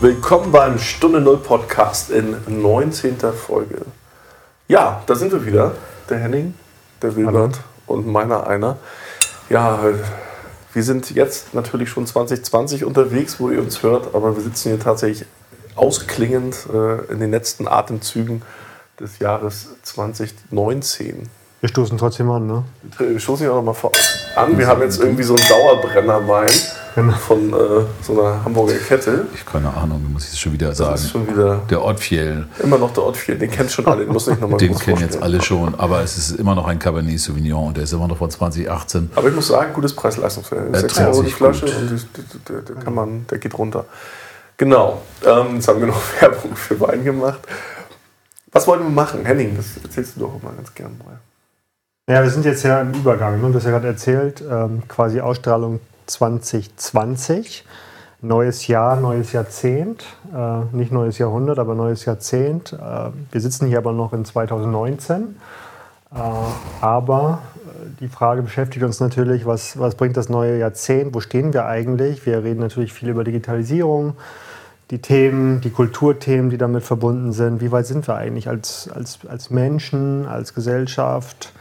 Willkommen beim Stunde Null Podcast in 19. Folge. Ja, da sind wir wieder. Der Henning, der Wilbert und meiner einer. Ja, wir sind jetzt natürlich schon 2020 unterwegs, wo ihr uns hört, aber wir sitzen hier tatsächlich ausklingend äh, in den letzten Atemzügen des Jahres 2019. Wir stoßen trotzdem an, ne? Wir stoßen hier auch noch mal an. Wir haben jetzt irgendwie so einen Dauerbrennerwein genau. von äh, so einer Hamburger Kette. Ich keine Ahnung, muss ich es schon wieder sagen. Das ist schon wieder der Ottfiel. Immer noch der Ottfiel, den kennt schon alle, den muss ich noch mal Den kennen jetzt alle schon, aber es ist immer noch ein Cabernet Sauvignon und der ist immer noch von 2018. Aber ich muss sagen, gutes Preis-Leistungsverhältnis. 6 Euro die Flasche gut. und der, der, kann man, der geht runter. Genau, ähm, jetzt haben wir noch Werbung für Wein gemacht. Was wollen wir machen? Henning, das erzählst du doch immer ganz gern mal. Ja, wir sind jetzt ja im Übergang. Ne? Du hast ja gerade erzählt, ähm, quasi Ausstrahlung 2020. Neues Jahr, neues Jahrzehnt. Äh, nicht neues Jahrhundert, aber neues Jahrzehnt. Äh, wir sitzen hier aber noch in 2019. Äh, aber äh, die Frage beschäftigt uns natürlich, was, was bringt das neue Jahrzehnt? Wo stehen wir eigentlich? Wir reden natürlich viel über Digitalisierung, die Themen, die Kulturthemen, die damit verbunden sind. Wie weit sind wir eigentlich als, als, als Menschen, als Gesellschaft?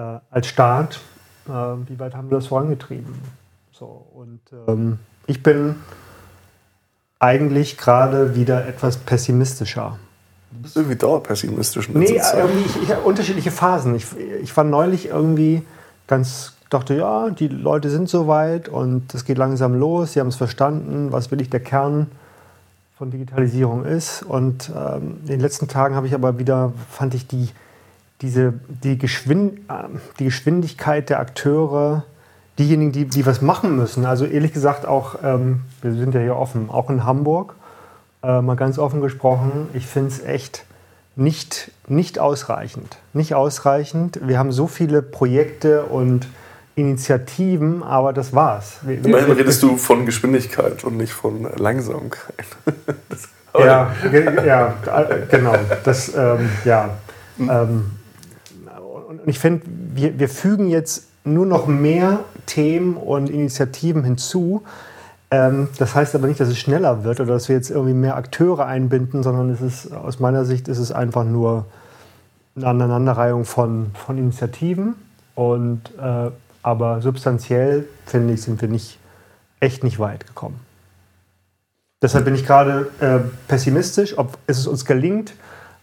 äh, als Staat, äh, wie weit haben wir das vorangetrieben? So, und ähm, ich bin eigentlich gerade wieder etwas pessimistischer. Du bist irgendwie dauerpessimistisch. Nee, irgendwie ich, ich, unterschiedliche Phasen. Ich, ich war neulich irgendwie ganz, dachte, ja, die Leute sind soweit und es geht langsam los, sie haben es verstanden, was will ich der Kern von Digitalisierung ist. Und ähm, in den letzten Tagen habe ich aber wieder, fand ich die, diese, die, Geschwind, die Geschwindigkeit der Akteure, diejenigen, die, die was machen müssen. Also ehrlich gesagt auch, ähm, wir sind ja hier offen, auch in Hamburg, äh, mal ganz offen gesprochen, ich finde es echt nicht, nicht ausreichend. Nicht ausreichend. Wir haben so viele Projekte und Initiativen, aber das war's. Wir, Immerhin redest du von Geschwindigkeit und nicht von Langsamkeit. ja, ja, genau. Das, ähm, ja. Hm. Ähm, und ich finde, wir, wir fügen jetzt nur noch mehr Themen und Initiativen hinzu. Ähm, das heißt aber nicht, dass es schneller wird oder dass wir jetzt irgendwie mehr Akteure einbinden, sondern es ist, aus meiner Sicht ist es einfach nur eine Aneinanderreihung von, von Initiativen. Und, äh, aber substanziell, finde ich, sind wir nicht, echt nicht weit gekommen. Deshalb bin ich gerade äh, pessimistisch, ob es uns gelingt,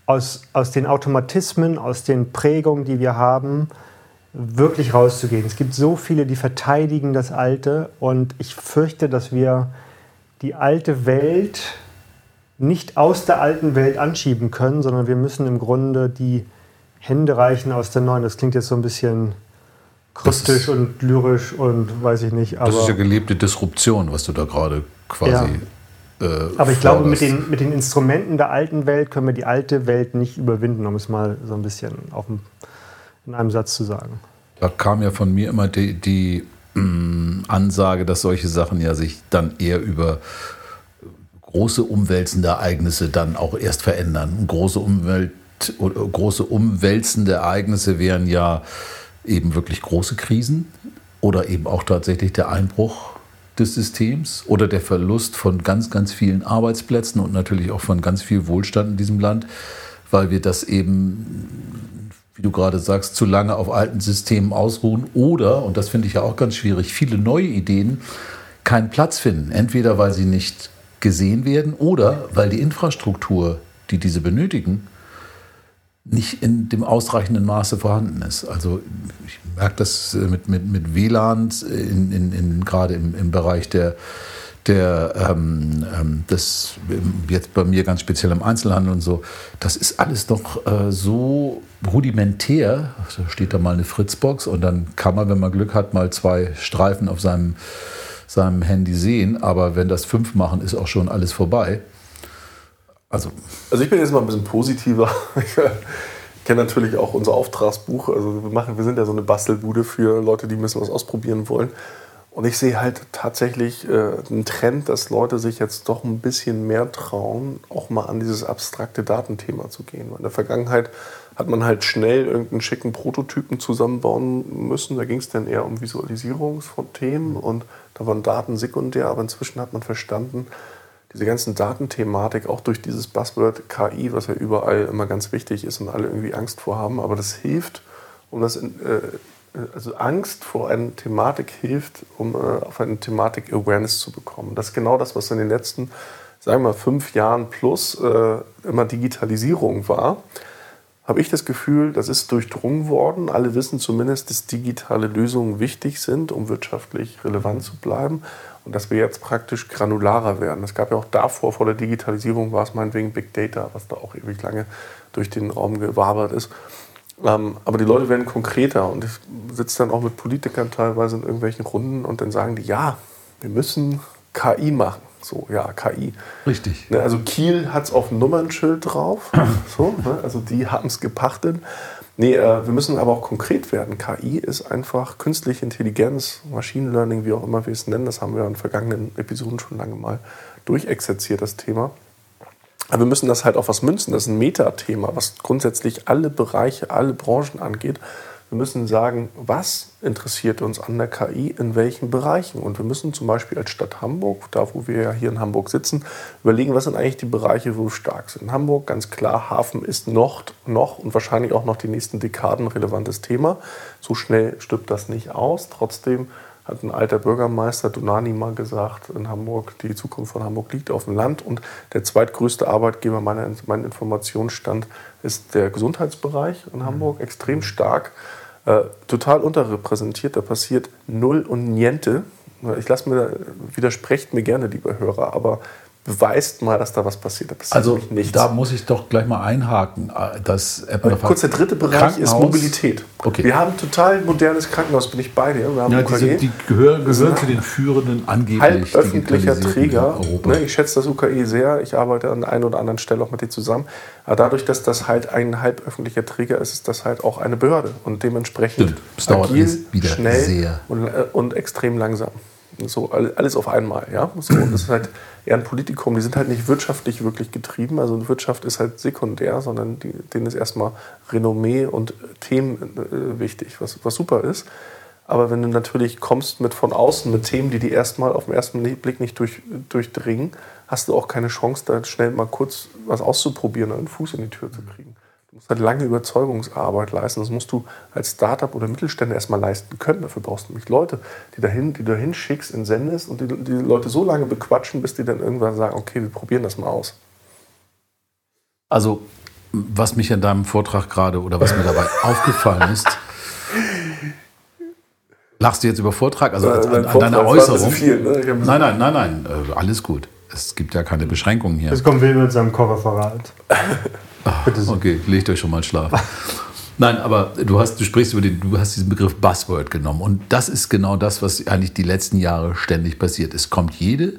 aus, aus den Automatismen, aus den Prägungen, die wir haben, wirklich rauszugehen. Es gibt so viele, die verteidigen das Alte und ich fürchte, dass wir die alte Welt nicht aus der alten Welt anschieben können, sondern wir müssen im Grunde die Hände reichen aus der neuen. Das klingt jetzt so ein bisschen kryptisch und lyrisch und weiß ich nicht. das ist ja gelebte Disruption, was du da gerade quasi ja. Äh, Aber ich glaube, mit den, mit den Instrumenten der alten Welt können wir die alte Welt nicht überwinden, um es mal so ein bisschen auf dem, in einem Satz zu sagen. Da kam ja von mir immer die, die mh, mm, Ansage, dass solche Sachen ja sich dann eher über große umwälzende Ereignisse dann auch erst verändern. große, Umwelt, große umwälzende Ereignisse wären ja eben wirklich große Krisen oder eben auch tatsächlich der Einbruch des Systems oder der Verlust von ganz, ganz vielen Arbeitsplätzen und natürlich auch von ganz viel Wohlstand in diesem Land, weil wir das eben, wie du gerade sagst, zu lange auf alten Systemen ausruhen oder, und das finde ich ja auch ganz schwierig, viele neue Ideen keinen Platz finden. Entweder weil sie nicht gesehen werden oder weil die Infrastruktur, die diese benötigen, nicht in dem ausreichenden Maße vorhanden ist. Also ich merke das äh, mit, mit, mit WLAN, in, in, in, gerade im, im Bereich der, der ähm, ähm, das jetzt bei mir ganz speziell im Einzelhandel und so, das ist alles noch äh, so rudimentär. Da steht da mal eine Fritzbox und dann kann man, wenn man Glück hat, mal zwei Streifen auf seinem, seinem Handy sehen. Aber wenn das fünf machen, ist auch schon alles vorbei. Also, also ich bin jetzt mal ein bisschen positiver. Ich kenne natürlich auch unser Auftragsbuch. Also wir, machen, wir sind ja so eine Bastelbude für Leute, die müssen was ausprobieren wollen. Und ich sehe halt tatsächlich äh, einen Trend, dass Leute sich jetzt doch ein bisschen mehr trauen, auch mal an dieses abstrakte Datenthema zu gehen. In der Vergangenheit hat man halt schnell irgendeinen schicken Prototypen zusammenbauen müssen. Da ging es dann eher um Visualisierung von und da waren Daten sekundär. Aber inzwischen hat man verstanden, diese ganzen Datenthematik, auch durch dieses Buzzword KI, was ja überall immer ganz wichtig ist und alle irgendwie Angst vor haben, aber das hilft, um das, in, äh, also Angst vor einer Thematik hilft, um äh, auf eine Thematik Awareness zu bekommen. Das ist genau das, was in den letzten, sagen wir mal, fünf Jahren plus äh, immer Digitalisierung war habe ich das Gefühl, das ist durchdrungen worden. Alle wissen zumindest, dass digitale Lösungen wichtig sind, um wirtschaftlich relevant zu bleiben. Und dass wir jetzt praktisch granularer werden. Es gab ja auch davor, vor der Digitalisierung, war es meinetwegen Big Data, was da auch ewig lange durch den Raum gewabert ist. Ähm, aber die Leute werden konkreter und ich sitze dann auch mit Politikern teilweise in irgendwelchen Runden und dann sagen die, ja, wir müssen KI machen. So, ja, KI. Richtig. Ne, also Kiel hat es auf dem Nummernschild drauf. so, ne, also die haben es gepachtet. Nee, äh, wir müssen aber auch konkret werden. KI ist einfach künstliche Intelligenz, Machine Learning, wie auch immer wir es nennen. Das haben wir in vergangenen Episoden schon lange mal durchexerziert, das Thema. Aber wir müssen das halt auf was münzen. Das ist ein Metathema, was grundsätzlich alle Bereiche, alle Branchen angeht. Wir müssen sagen, was interessiert uns an der KI in welchen Bereichen. Und wir müssen zum Beispiel als Stadt Hamburg, da wo wir ja hier in Hamburg sitzen, überlegen, was sind eigentlich die Bereiche, wo wir stark sind. In Hamburg ganz klar, Hafen ist noch, noch und wahrscheinlich auch noch die nächsten Dekaden relevantes Thema. So schnell stirbt das nicht aus. Trotzdem hat ein alter Bürgermeister Donani mal gesagt, in Hamburg, die Zukunft von Hamburg liegt auf dem Land. Und der zweitgrößte Arbeitgeber, meiner, mein Informationsstand, ist der Gesundheitsbereich in Hamburg, extrem stark. Äh, total unterrepräsentiert. Da passiert null und niente. Ich lasse mir, widersprecht mir gerne, liebe Hörer, aber beweist mal, dass da was passiert. Da passiert also da muss ich doch gleich mal einhaken. Dass Kurz, der dritte Bereich ist Mobilität. Okay. Wir haben ein total modernes Krankenhaus, bin ich bei dir. Wir haben ja, diese, die gehören, gehören zu den führenden angeblich halb öffentlicher Träger. Ne, ich schätze das UKE sehr. Ich arbeite an der einen oder anderen Stelle auch mit dir zusammen. Aber dadurch, dass das halt ein halb öffentlicher Träger ist, ist das halt auch eine Behörde und dementsprechend Stimmt. agil, schnell und, äh, und extrem langsam. So alles auf einmal, ja. So, und das ist halt eher ein Politikum. Die sind halt nicht wirtschaftlich wirklich getrieben. Also Wirtschaft ist halt sekundär, sondern die, denen ist erstmal Renommee und Themen äh, wichtig, was, was super ist. Aber wenn du natürlich kommst mit von außen mit Themen, die die erstmal auf den ersten Blick nicht durch, durchdringen, hast du auch keine Chance, da schnell mal kurz was auszuprobieren einen Fuß in die Tür zu kriegen musst halt lange Überzeugungsarbeit leisten. Das musst du als Startup oder Mittelständler erstmal leisten können. Dafür brauchst du nämlich Leute, die, dahin, die du hinschickst, in sendest und die, die Leute so lange bequatschen, bis die dann irgendwann sagen, okay, wir probieren das mal aus. Also, was mich an deinem Vortrag gerade oder was mir dabei aufgefallen ist, lachst du jetzt über Vortrag, also an, an, an deiner Äußerung? Viel, ne? Nein, nein, nein, nein, äh, alles gut. Es gibt ja keine Beschränkungen hier. Jetzt kommt Will mit seinem. Bitte so. Okay, legt euch schon mal Schlaf. Nein, aber du hast, du sprichst über den, du hast diesen Begriff Buzzword genommen. Und das ist genau das, was eigentlich die letzten Jahre ständig passiert. Es kommt jede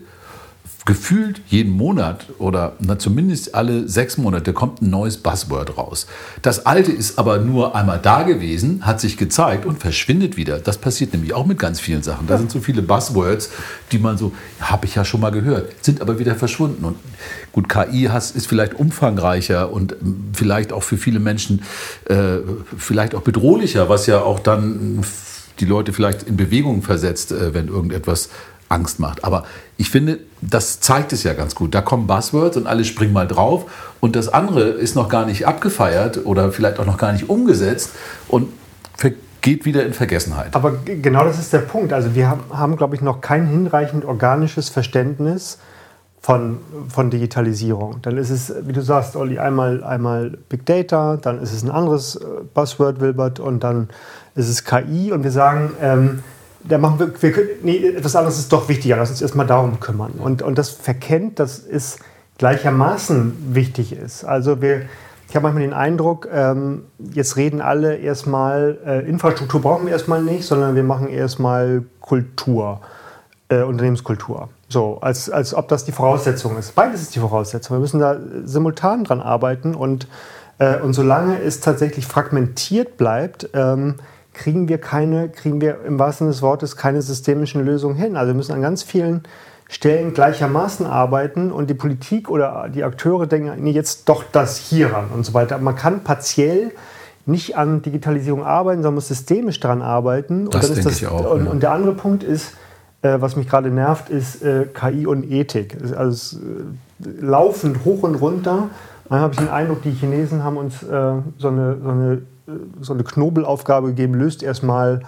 gefühlt jeden Monat oder na, zumindest alle sechs Monate kommt ein neues Buzzword raus. Das alte ist aber nur einmal da gewesen, hat sich gezeigt und verschwindet wieder. Das passiert nämlich auch mit ganz vielen Sachen. Da sind so viele Buzzwords, die man so, habe ich ja schon mal gehört, sind aber wieder verschwunden. Und gut, KI ist vielleicht umfangreicher und ähm, vielleicht auch für viele Menschen äh, vielleicht auch bedrohlicher, was ja auch dann die Leute vielleicht in Bewegung versetzt, äh, wenn irgendetwas Angst macht. Aber ich finde, das zeigt es ja ganz gut. Da kommen Buzzwords und alle springen mal drauf und das andere ist noch gar nicht abgefeiert oder vielleicht auch noch gar nicht umgesetzt und geht wieder in Vergessenheit. Aber genau das ist der Punkt. Also wir haben, glaube ich, noch kein hinreichend organisches Verständnis von, von Digitalisierung. Dann ist es, wie du sagst, Olli, einmal, einmal Big Data, dann ist es ein anderes äh, Buzzword, Wilbert, und dann ist es KI und wir sagen, ähm, da machen wir, wir nee, etwas anderes ist doch wichtiger. Lass uns erstmal darum kümmern. Und, und das verkennt, dass es gleichermaßen wichtig ist. Also wir, ich habe manchmal den Eindruck, ähm, jetzt reden alle erstmal, äh, Infrastruktur brauchen wir erstmal nicht, sondern wir machen erstmal Kultur, äh, Unternehmenskultur. So, als, als ob das die Voraussetzung ist. Beides ist die Voraussetzung. Wir müssen da simultan dran arbeiten und, äh, und solange es tatsächlich fragmentiert bleibt, ähm, kriegen wir keine, kriegen wir im wahrsten Sinne des Wortes keine systemischen Lösungen hin. Also wir müssen an ganz vielen Stellen gleichermaßen arbeiten und die Politik oder die Akteure denken, nee, jetzt doch das hier ran und so weiter. Man kann partiell nicht an Digitalisierung arbeiten, sondern muss systemisch daran arbeiten. Das und, denke das, ich auch, und, ja. und der andere Punkt ist, äh, was mich gerade nervt, ist äh, KI und Ethik. Also äh, laufend hoch und runter. Manchmal habe ich den Eindruck, die Chinesen haben uns äh, so, eine, so, eine, äh, so eine Knobelaufgabe gegeben, löst erstmal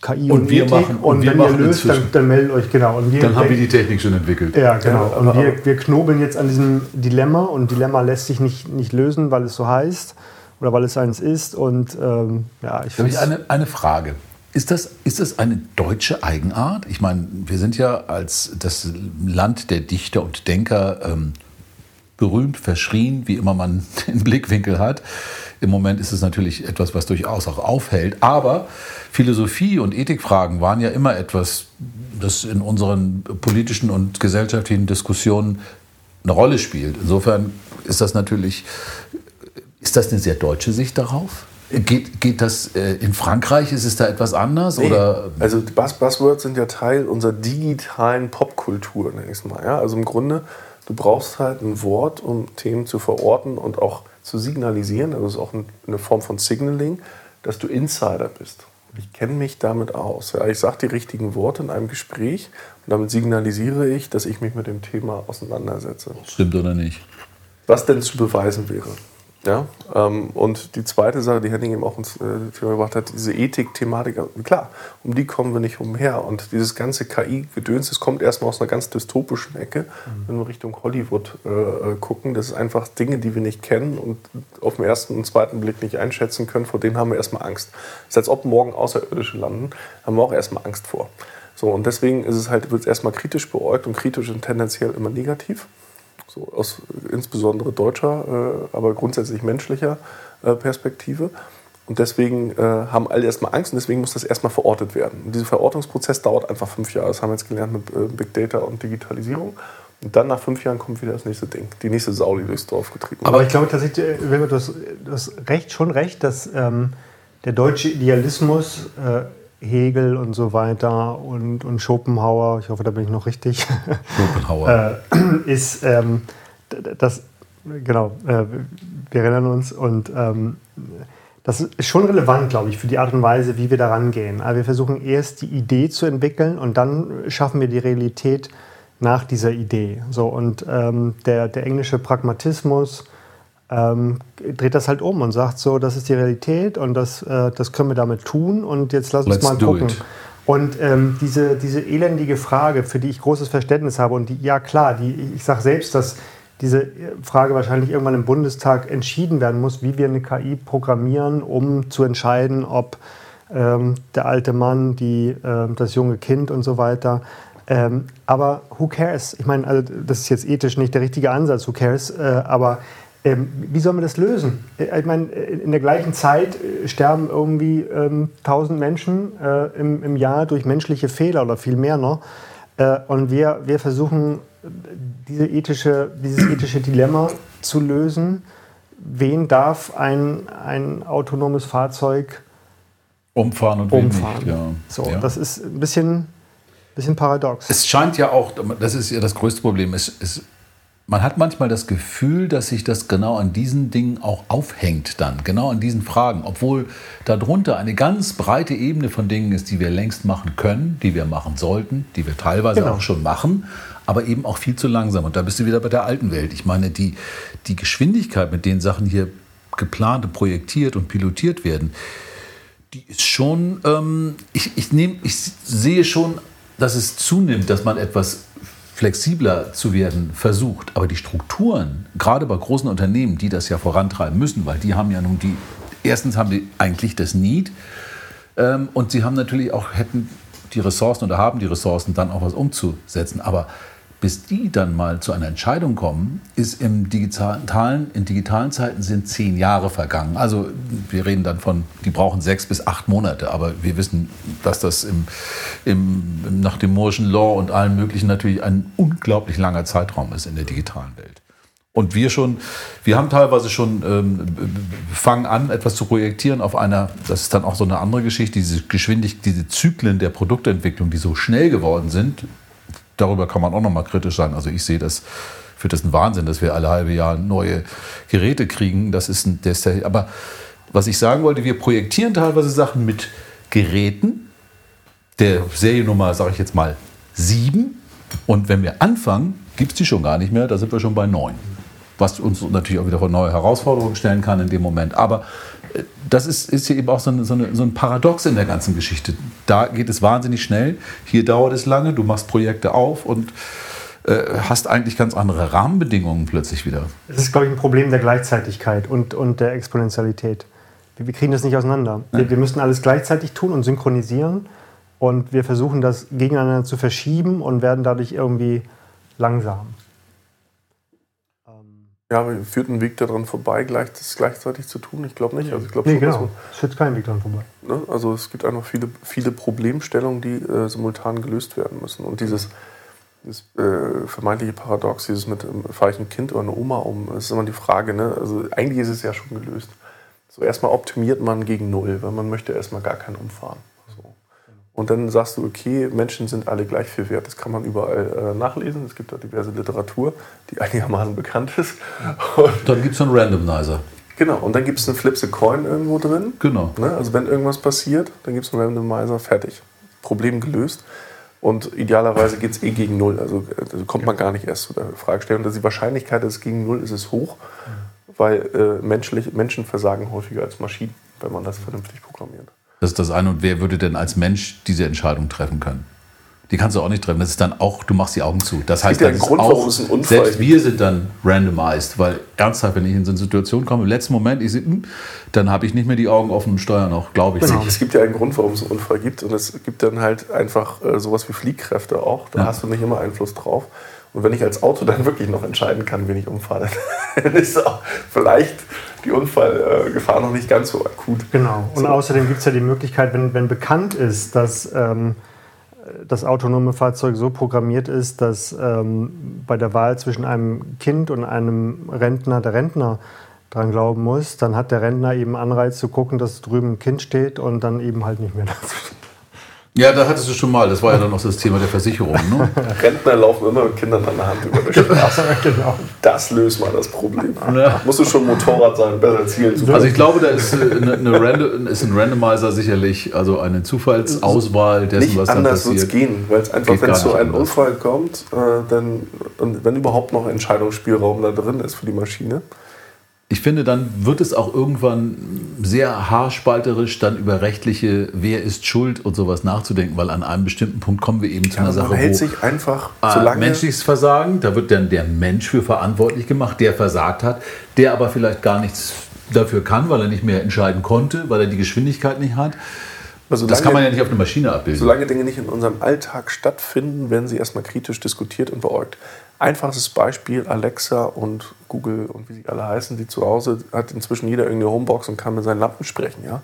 KI Und und, wir Ethik. machen- und und wir wenn ihr machen löst, dann, dann meldet euch genau. Und wir Dann haben wir die Technik schon entwickelt. ja, genau. Ja, und wir, wir knobeln jetzt an diesem Dilemma und Dilemma lässt sich nicht, nicht lösen, weil es so heißt oder weil es eins ist. Und ähm, ja, ich Habe ich find's- eine, eine Frage. Ist das, ist das eine deutsche Eigenart? Ich meine, wir sind ja als das Land der Dichter und Denker ähm, berühmt, verschrien, wie immer man den Blickwinkel hat. Im Moment ist es natürlich etwas, was durchaus auch aufhält. Aber Philosophie und Ethikfragen waren ja immer etwas, das in unseren politischen und gesellschaftlichen Diskussionen eine Rolle spielt. Insofern ist das natürlich ist das eine sehr deutsche Sicht darauf? Geht, geht das äh, in Frankreich? Ist es da etwas anders? Oder? Also Buzz Buzzwords sind ja Teil unserer digitalen Popkultur, nenne ich es mal. Ja? Also im Grunde, du brauchst halt ein Wort, um Themen zu verorten und auch zu signalisieren. Also es ist auch ein- eine Form von Signaling, dass du Insider bist. Ich kenne mich damit aus. Ja? Ich sage die richtigen Worte in einem Gespräch und damit signalisiere ich, dass ich mich mit dem Thema auseinandersetze Stimmt oder nicht? was denn zu beweisen wäre. Ja? Ähm, und die zweite Sache, die Henning eben auch ins äh, Thema gebracht hat, diese Ethik-Thematik, also klar, um die kommen wir nicht umher. Und dieses ganze KI-Gedöns, das kommt erstmal aus einer ganz dystopischen Ecke, wenn wir Richtung Hollywood äh, äh, gucken. Das ist einfach Dinge, die wir nicht kennen und auf den ersten und zweiten Blick nicht einschätzen können, vor denen haben wir erstmal Angst. Das ist, als ob morgen Außerirdische landen, haben wir auch erstmal Angst vor. So, und deswegen ist es halt, wird es erstmal kritisch beäugt und kritisch und tendenziell immer negativ so aus insbesondere deutscher, äh, aber grundsätzlich menschlicher äh, Perspektive. Und deswegen äh, haben alle erstmal Angst und deswegen muss das erstmal verortet werden. Und dieser Verortungsprozess dauert einfach fünf Jahre. Das haben wir jetzt gelernt mit äh, Big Data und Digitalisierung. Und dann nach fünf Jahren kommt wieder das nächste Ding, die nächste Sau, die durchs Dorf getrieben Aber ich glaube tatsächlich, äh, du hast recht, schon recht, dass ähm, der deutsche Idealismus, äh, Hegel und so weiter und, und Schopenhauer, ich hoffe, da bin ich noch richtig, Schopenhauer. äh, ist ähm, das, genau, äh, wir erinnern uns und ähm, das ist schon relevant, glaube ich, für die Art und Weise, wie wir da rangehen. Also wir versuchen erst die Idee zu entwickeln und dann schaffen wir die Realität nach dieser Idee. So, und ähm, der, der englische Pragmatismus ähm, dreht das halt um und sagt so, das ist die Realität und das, äh, das können wir damit tun und jetzt lass uns Let's mal gucken. it. Und ähm, diese, diese elendige Frage, für die ich großes Verständnis habe, und die, ja klar, die, ich sage selbst, dass diese Frage wahrscheinlich irgendwann im Bundestag entschieden werden muss, wie wir eine KI programmieren, um zu entscheiden, ob ähm, der alte Mann, die, ähm, das junge Kind und so weiter. Ähm, aber who cares? Ich meine, also das ist jetzt ethisch nicht der richtige Ansatz, who cares? Äh, aber wie sollen wir das lösen? Äh, Ich meine, in der gleichen Zeit äh, sterben irgendwie ähm, 1000 Menschen äh, im, im Jahr durch menschliche Fehler oder viel mehr noch. Äh, und wir, wir versuchen, äh, diese ethische, dieses ethische Dilemma zu lösen. Wen darf ein, ein autonomes Fahrzeug Umfahren und umfahren? nicht. Ja. So, ja. das ist ein bisschen, bisschen paradox. Es scheint ja auch, das ist ja das größte Problem, es, es, man hat manchmal das Gefühl, dass sich das genau an diesen Dingen auch aufhängt dann, genau an diesen Fragen, obwohl darunter eine ganz breite Ebene von Dingen ist, die wir längst machen können, die wir machen sollten, die wir teilweise Genau. auch schon machen, aber eben auch viel zu langsam. Und da bist du wieder bei der alten Welt. Ich meine, die, die Geschwindigkeit, mit denen Sachen hier geplant und projektiert und pilotiert werden, die ist schon, ähm, ich, ich, nehm, ich sehe schon, dass es zunimmt, dass man etwas flexibler zu werden versucht. Aber die Strukturen, gerade bei großen Unternehmen, die das ja vorantreiben müssen, weil die haben ja nun die, erstens haben die eigentlich das Need ähm, und sie haben natürlich auch, hätten die Ressourcen oder haben die Ressourcen, dann auch was umzusetzen. Aber bis die dann mal zu einer Entscheidung kommen, ist im digitalen, in digitalen Zeiten sind zehn Jahre vergangen. Also wir reden dann von, die brauchen sechs bis acht Monate, aber wir wissen, dass das im, im, nach dem Mooreschen Law und allen möglichen natürlich ein unglaublich langer Zeitraum ist in der digitalen Welt. Und wir schon, wir haben teilweise schon ähm, fangen an, etwas zu projektieren auf einer, das ist dann auch so eine andere Geschichte, diese Geschwindigkeit, diese Zyklen der Produktentwicklung, die so schnell geworden sind, darüber kann man auch nochmal kritisch sein. Also ich sehe das, für das ein Wahnsinn, dass wir alle halbe Jahr neue Geräte kriegen. Das ist ein, der ist aber was ich sagen wollte, wir projektieren teilweise Sachen mit Geräten. Der Seriennummer, sage ich jetzt mal, sieben und wenn wir anfangen, gibt es die schon gar nicht mehr, da sind wir schon bei neun. Was uns natürlich auch wieder vor neue Herausforderungen stellen kann in dem Moment. Aber das ist, ist hier eben auch so, eine, so, eine, so ein Paradox in der ganzen Geschichte. Da geht es wahnsinnig schnell, hier dauert es lange, du machst Projekte auf und äh, hast eigentlich ganz andere Rahmenbedingungen plötzlich wieder. Es ist, glaube ich, ein Problem der Gleichzeitigkeit und, und der Exponentialität. Wir, wir kriegen das nicht auseinander. Wir, wir müssen alles gleichzeitig tun und synchronisieren. Und wir versuchen das gegeneinander zu verschieben und werden dadurch irgendwie langsam. Ja, aber führt ein Weg daran vorbei, gleich, das gleichzeitig zu tun? Ich glaube nicht. Also ich glaube Nee, genau. Es führt kein Weg daran vorbei. Ne? Also es gibt einfach viele, viele Problemstellungen, die äh, simultan gelöst werden müssen. Und dieses, dieses äh, vermeintliche Paradox, dieses mit, ähm, fahre ich ein Kind oder eine Oma um, das ist immer die Frage. Ne? Also eigentlich ist es ja schon gelöst. So erstmal optimiert man gegen Null, weil man möchte erstmal gar keinen umfahren. Und dann sagst du, okay, Menschen sind alle gleich viel wert. Das kann man überall äh, nachlesen. Es gibt da diverse Literatur, die einigermaßen bekannt ist. Und Dann gibt es einen Randomizer. Genau, und dann gibt es einen Flip the Coin irgendwo drin. Genau. Ne? Also wenn irgendwas passiert, dann gibt es einen Randomizer, fertig. Problem gelöst. Und idealerweise geht es eh gegen Null. Also äh, kommt man gar nicht erst zu der Fragestellung. Und die Wahrscheinlichkeit, dass es gegen Null ist, ist hoch, weil äh, menschlich, Menschen versagen häufiger als Maschinen, wenn man das vernünftig programmiert. Das ist das eine. Und wer würde denn als Mensch diese Entscheidung treffen können? Die kannst du auch nicht treffen. Das ist dann auch, du machst die Augen zu. Das heißt, gibt ja das einen Grund, auch, es einen Unfall selbst wir sind dann randomized, weil ernsthaft, wenn ich in so eine Situation komme, im letzten Moment, ich sehe, hm, dann habe ich nicht mehr die Augen offen und steuere noch, glaube ich. Es- nicht. Es gibt ja einen Grund, warum es einen Unfall gibt. Und es gibt dann halt einfach äh, sowas wie Fliehkräfte auch. Da Ja. hast du nicht immer Einfluss drauf. Und wenn ich als Auto dann wirklich noch entscheiden kann, wen ich umfahre, dann ist auch vielleicht die Unfallgefahr noch nicht ganz so akut. Genau. Und So. außerdem gibt es ja die Möglichkeit, wenn, wenn bekannt ist, dass ähm, das autonome Fahrzeug so programmiert ist, dass ähm, bei der Wahl zwischen einem Kind und einem Rentner der Rentner dran glauben muss, dann hat der Rentner eben Anreiz zu gucken, dass drüben ein Kind steht und dann eben halt nicht mehr dazu steht. Ja, da hattest du schon mal. Das war ja dann noch das Thema der Versicherung. Ne? Rentner laufen immer mit Kindern an der Hand über die Straße. genau. Das löst mal das Problem. Ja. Musst du schon Motorrad sein, besser zielen zu Also ich glaube, da ist, äh, eine, eine Random, ist ein Randomizer sicherlich, also eine Zufallsauswahl dessen, Nicht was dann anders wird es passiert. gehen, weil es einfach, wenn es zu einem. Unfall kommt, äh, dann, und wenn überhaupt noch Entscheidungsspielraum da drin ist für die Maschine, Ich finde, dann wird es auch irgendwann sehr haarspalterisch, dann über rechtliche, wer ist schuld und sowas nachzudenken, weil an einem bestimmten Punkt kommen wir eben zu einer man Sache, hält wo sich einfach, äh, solange menschliches Versagen, da wird dann der Mensch für verantwortlich gemacht, der versagt hat, der aber vielleicht gar nichts dafür kann, weil er nicht mehr entscheiden konnte, weil er die Geschwindigkeit nicht hat. Also Das kann man ja nicht auf eine Maschine abbilden. Solange Dinge nicht in unserem Alltag stattfinden, werden sie erstmal kritisch diskutiert und beäugt. Einfachstes Beispiel, Alexa und Google und wie sie alle heißen, die zu Hause hat inzwischen jeder irgendeine Homebox und kann mit seinen Lampen sprechen. Ja?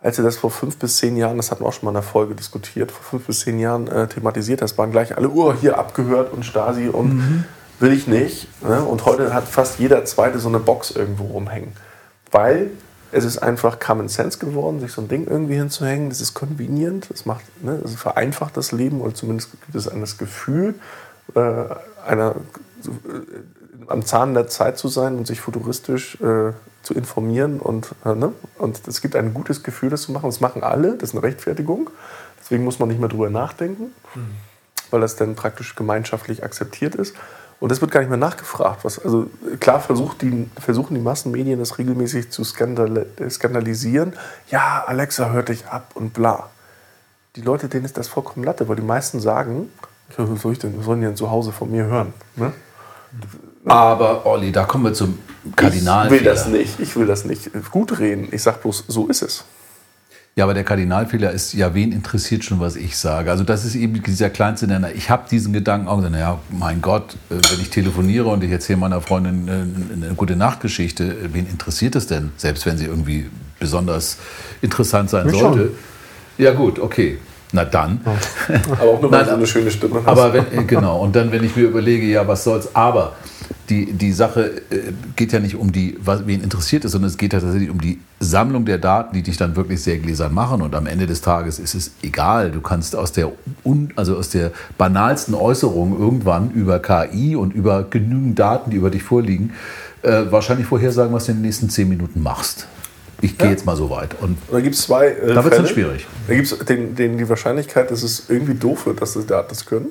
Als sie das vor fünf bis zehn Jahren, das hatten wir auch schon mal in der Folge diskutiert, vor fünf bis zehn Jahren äh, thematisiert, das waren gleich alle, oh, hier abgehört und Stasi und will ich nicht. Ne? Und heute hat fast jeder Zweite so eine Box irgendwo rumhängen. Weil es ist einfach Common Sense geworden, sich so ein Ding irgendwie hinzuhängen. Das ist convenient, das, macht, ne, das vereinfacht das Leben oder zumindest gibt es einem das Gefühl, äh, einer, so, äh, am Zahn der Zeit zu sein und sich futuristisch äh, zu informieren. Und, äh, ne? und es gibt ein gutes Gefühl, das zu machen. Das machen alle, das ist eine Rechtfertigung. Deswegen muss man nicht mehr drüber nachdenken, weil das dann praktisch gemeinschaftlich akzeptiert ist. Und das wird gar nicht mehr nachgefragt. Was, also klar versucht die, versuchen die Massenmedien das regelmäßig zu skandal, skandalisieren. Ja, Alexa hört dich ab und bla. Die Leute, denen ist das vollkommen Latte, weil die meisten sagen, was soll ich denn, was sollen die denn zu Hause von mir hören? Ne? Aber Olli, da kommen wir zum Ich Kardinalfehler. will das nicht, ich will das nicht gut reden. Ich sage bloß, so ist es. Ja, aber der Kardinalfehler ist, ja, wen interessiert schon, was ich sage? Also das ist eben dieser kleinste Nenner. Ich habe diesen Gedanken auch, naja, mein Gott, äh, wenn ich telefoniere und ich erzähle meiner Freundin äh, eine gute Nachtgeschichte, äh, wen interessiert es denn? Selbst wenn sie irgendwie besonders interessant sein Mich sollte. schon. Ja gut, okay. Na dann. Aber auch nur, weil Nein, du so eine schöne Stimme hast. Aber wenn, genau, und dann, wenn ich mir überlege, ja, was soll's, aber die, die Sache äh, geht ja nicht um die, was, wen interessiert es, sondern es geht ja tatsächlich um die Sammlung der Daten, die dich dann wirklich sehr gläsern machen. Und am Ende des Tages ist es egal. Du kannst aus der, un, also aus der banalsten Äußerung irgendwann über KI und über genügend Daten, die über dich vorliegen, äh, wahrscheinlich vorhersagen, was du in den nächsten zehn Minuten machst. Ich gehe jetzt mal so weit. Und, Und da gibt es zwei. Äh, Da wird's dann Fälle. schwierig. Da gibt es die Wahrscheinlichkeit, dass es irgendwie doof wird, dass die Daten das können.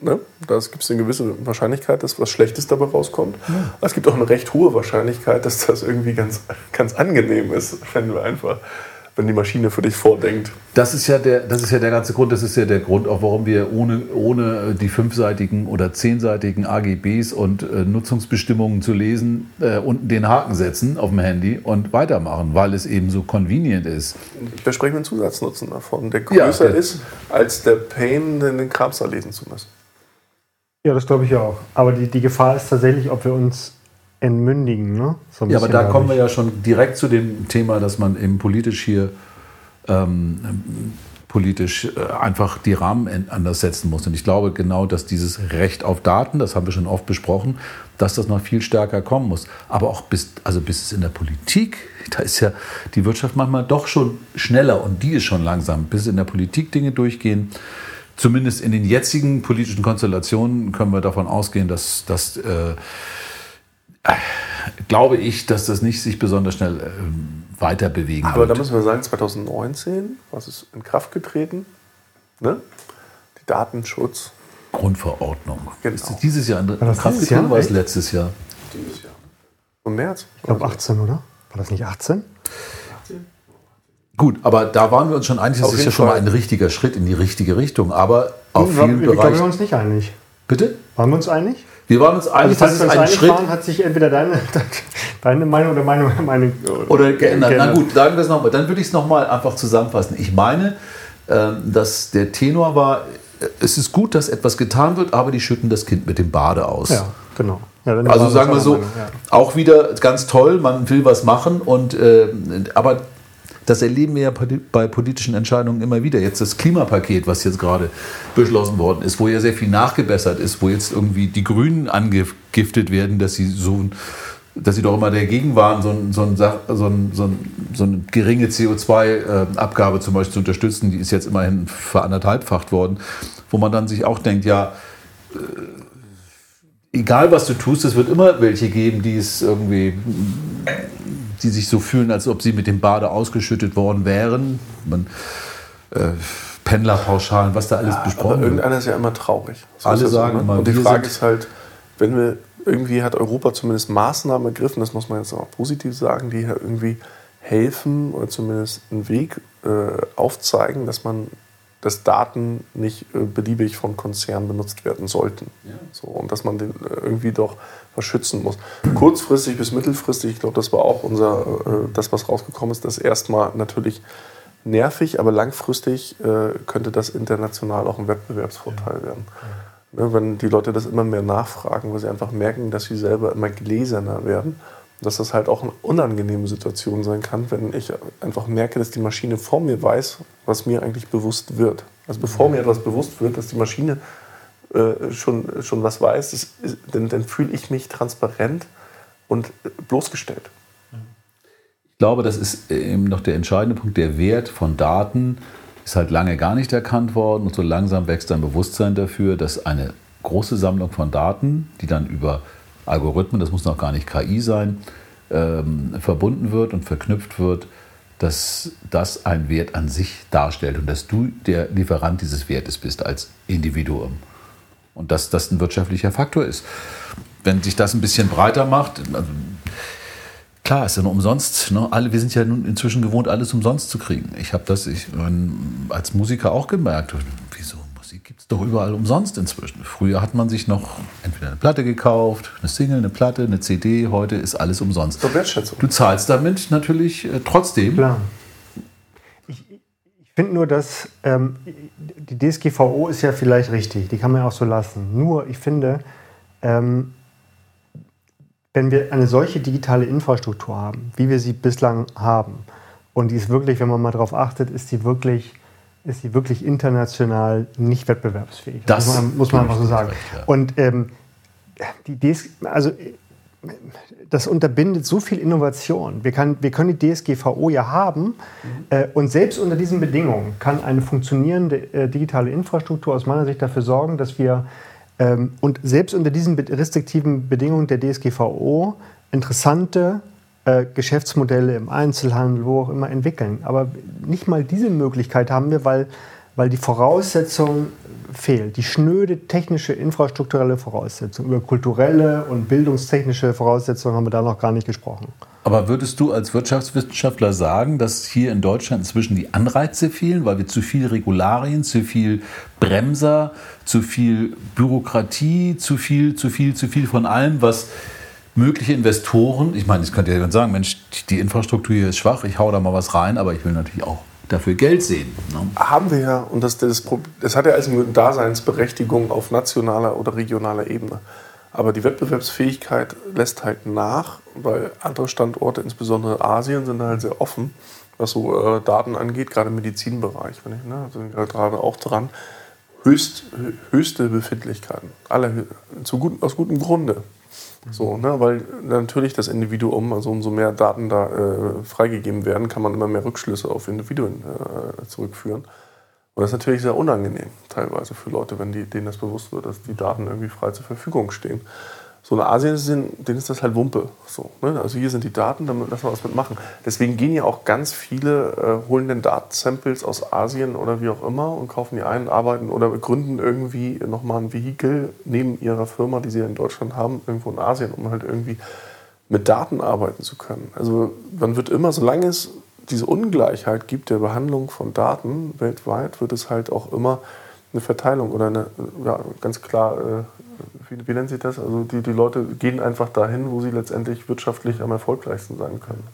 Ne? Da gibt es eine gewisse Wahrscheinlichkeit, dass was Schlechtes dabei rauskommt. Aber Es gibt auch eine recht hohe Wahrscheinlichkeit, dass das irgendwie ganz, ganz angenehm ist, wenn du einfach, wenn die Maschine für dich vordenkt. Das ist ja der, das ist ja der ganze Grund. Das ist ja der Grund, auch warum wir ohne, ohne die fünfseitigen oder zehnseitigen AGBs und äh, Nutzungsbestimmungen zu lesen, äh, unten den Haken setzen auf dem Handy und weitermachen, weil es eben so convenient ist. Ich verspreche mir einen Zusatznutzen davon, der Ja, größer der- ist, als der Pain, den den Krams da lesen zu müssen. Ja, das glaube ich auch. Aber die, die Gefahr ist tatsächlich, ob wir uns entmündigen. Ne? So Ja, aber da kommen wir ja schon direkt zu dem Thema, dass man eben politisch hier ähm, politisch äh, einfach die Rahmen en- anders setzen muss. Und ich glaube genau, dass dieses Recht auf Daten, das haben wir schon oft besprochen, dass das noch viel stärker kommen muss. Aber auch bis, also bis es in der Politik, da ist ja die Wirtschaft manchmal doch schon schneller und die ist schon langsam, bis in der Politik Dinge durchgehen. Zumindest in den jetzigen politischen Konstellationen können wir davon ausgehen, dass, dass äh, glaube ich, dass das nicht sich besonders schnell ähm, weiter bewegen Aber da wird. müssen wir sagen, 2019, was ist in Kraft getreten? Ne? Die Datenschutz Grundverordnung. Genau. Ist das dieses Jahr in das Kraft getreten Jahr? oder war es letztes Jahr? dieses Jahr. Im März? Ich glaube 18, oder? War das nicht 18? Gut, aber da waren wir uns schon einig, das Auf ist ja schon mal Fall. ein richtiger Schritt in die richtige Richtung. Aber auf Hm, vielen ich glaube, wir waren Bereichen. uns nicht einig. Bitte? Waren wir uns einig? Wir waren uns einig, Also, das falls ist wir uns ein einig Schritt. waren, hat sich entweder deine, deine Meinung oder meine Meinung Oder geändert. Na gut, sagen wir es nochmal. Dann würde ich es nochmal einfach zusammenfassen. Ich meine, ähm, dass der Tenor war, äh, es ist gut, dass etwas getan wird, aber die schütten das Kind mit dem Bade aus. Ja, genau. Ja, Also sagen wir so, auch Meinung, ja. auch wieder ganz toll, man will was machen und äh, aber das erleben wir ja bei politischen Entscheidungen immer wieder. Jetzt das Klimapaket, was jetzt gerade beschlossen worden ist, wo ja sehr viel nachgebessert ist, wo jetzt irgendwie die Grünen angegiftet werden, dass sie so dass sie doch immer dagegen waren, so, so, ein, so, ein, so, ein, so eine geringe CO2-Abgabe zum Beispiel zu unterstützen. Die ist jetzt immerhin veranderthalbfacht worden, wo man dann sich auch denkt, ja, egal was du tust, es wird immer welche geben, die es irgendwie, die sich so fühlen, als ob sie mit dem Bade ausgeschüttet worden wären. Man, äh, Pendlerpauschalen, was da alles Aber besprochen wird. irgendeiner ist ja immer traurig. So Alle sagen immer, Und die Frage ist halt, wenn wir irgendwie hat Europa zumindest Maßnahmen ergriffen, das muss man jetzt auch positiv sagen, die ja irgendwie helfen oder zumindest einen Weg äh, aufzeigen, dass man dass Daten nicht äh, beliebig von Konzernen benutzt werden sollten. So, und dass man den äh, irgendwie doch verschützen muss. Kurzfristig bis mittelfristig, ich glaube, das war auch unser, äh, das, was rausgekommen ist, das erstmal natürlich nervig, aber langfristig könnte das international auch ein Wettbewerbsvorteil werden. Ne, wenn die Leute das immer mehr nachfragen, weil sie einfach merken, dass sie selber immer gläserner werden. Dass das halt auch eine unangenehme Situation sein kann, wenn ich einfach merke, dass die Maschine vor mir weiß, was mir eigentlich bewusst wird. Also bevor mir etwas bewusst wird, dass die Maschine äh, schon, schon was weiß, ist, dann, dann fühle ich mich transparent und bloßgestellt. Ich glaube, das ist eben noch der entscheidende Punkt. Der Wert von Daten ist halt lange gar nicht erkannt worden und so langsam wächst ein Bewusstsein dafür, dass eine große Sammlung von Daten, die dann über Algorithmen, das muss noch gar nicht KI sein, ähm, verbunden wird und verknüpft wird, dass das einen Wert an sich darstellt und dass du der Lieferant dieses Wertes bist als Individuum. Und dass das ein wirtschaftlicher Faktor ist. Wenn sich das ein bisschen breiter macht, also Klar, ist ja nur umsonst. Ne? Alle, wir sind ja nun inzwischen gewohnt, alles umsonst zu kriegen. Ich habe das ich, als Musiker auch gemerkt. Doch überall umsonst inzwischen. Früher hat man sich noch entweder eine Platte gekauft, eine Single, eine Platte, eine CD. Heute ist alles umsonst. Zur Wertschätzung. Du zahlst damit natürlich äh, trotzdem. Klar. Ich, ich finde nur, dass ähm, die DSGVO ist ja vielleicht richtig, die kann man ja auch so lassen. Nur, ich finde, ähm, wenn wir eine solche digitale Infrastruktur haben, wie wir sie bislang haben, und die ist wirklich, wenn man mal darauf achtet, ist die wirklich, ist die wirklich international nicht wettbewerbsfähig. Das muss man, muss einfach so sagen. recht, ja. Und ähm, die DS, also das unterbindet so viel Innovation. Wir, kann, wir können die DSGVO ja haben äh, und selbst unter diesen Bedingungen kann eine funktionierende äh, digitale Infrastruktur aus meiner Sicht dafür sorgen, dass wir ähm, und selbst unter diesen restriktiven Bedingungen der DSGVO interessante äh, Geschäftsmodelle im Einzelhandel, wo auch immer entwickeln. Aber nicht mal diese Möglichkeit haben wir, weil, weil die Voraussetzung fehlt. Die schnöde technische, infrastrukturelle Voraussetzung. Über kulturelle und bildungstechnische Voraussetzungen haben wir da noch gar nicht gesprochen. Aber würdest du als Wirtschaftswissenschaftler sagen, dass hier in Deutschland inzwischen die Anreize fehlen, weil wir zu viel Regularien, zu viel Bremser, zu viel Bürokratie, zu viel, zu viel, zu viel von allem, was mögliche Investoren, ich meine, es könnte ja jemand sagen, Mensch, die Infrastruktur hier ist schwach, ich hau da mal was rein, aber ich will natürlich auch dafür Geld sehen. Ne? Haben wir ja, und das, das, das hat ja also eine Daseinsberechtigung auf nationaler oder regionaler Ebene. Aber die Wettbewerbsfähigkeit lässt halt nach, weil andere Standorte, insbesondere Asien, sind halt sehr offen, was so äh, Daten angeht, gerade im Medizinbereich. Wenn ich, ne, sind gerade auch dran. Höchst, höchste Befindlichkeiten. Alle, zu gut, aus gutem Grunde. So, ne, weil natürlich das Individuum, also umso mehr Daten da äh, freigegeben werden, kann man immer mehr Rückschlüsse auf Individuen äh, zurückführen. Und das ist natürlich sehr unangenehm, teilweise für Leute, wenn die, denen das bewusst wird, dass die Daten irgendwie frei zur Verfügung stehen. So in Asien denen ist das halt Wumpe. So, ne? Also hier sind die Daten, damit lassen wir was mitmachen. Deswegen gehen ja auch ganz viele, äh, holen den Datensamples aus Asien oder wie auch immer und kaufen die ein, arbeiten oder gründen irgendwie nochmal ein Vehikel neben ihrer Firma, die sie in Deutschland haben, irgendwo in Asien, um halt irgendwie mit Daten arbeiten zu können. Also man wird immer, solange es diese Ungleichheit gibt der Behandlung von Daten weltweit, wird es halt auch immer eine Verteilung oder eine, ja, ganz klar, äh, wie, wie nennt sich das? Also die, die Leute gehen einfach dahin, wo sie letztendlich wirtschaftlich am erfolgreichsten sein können.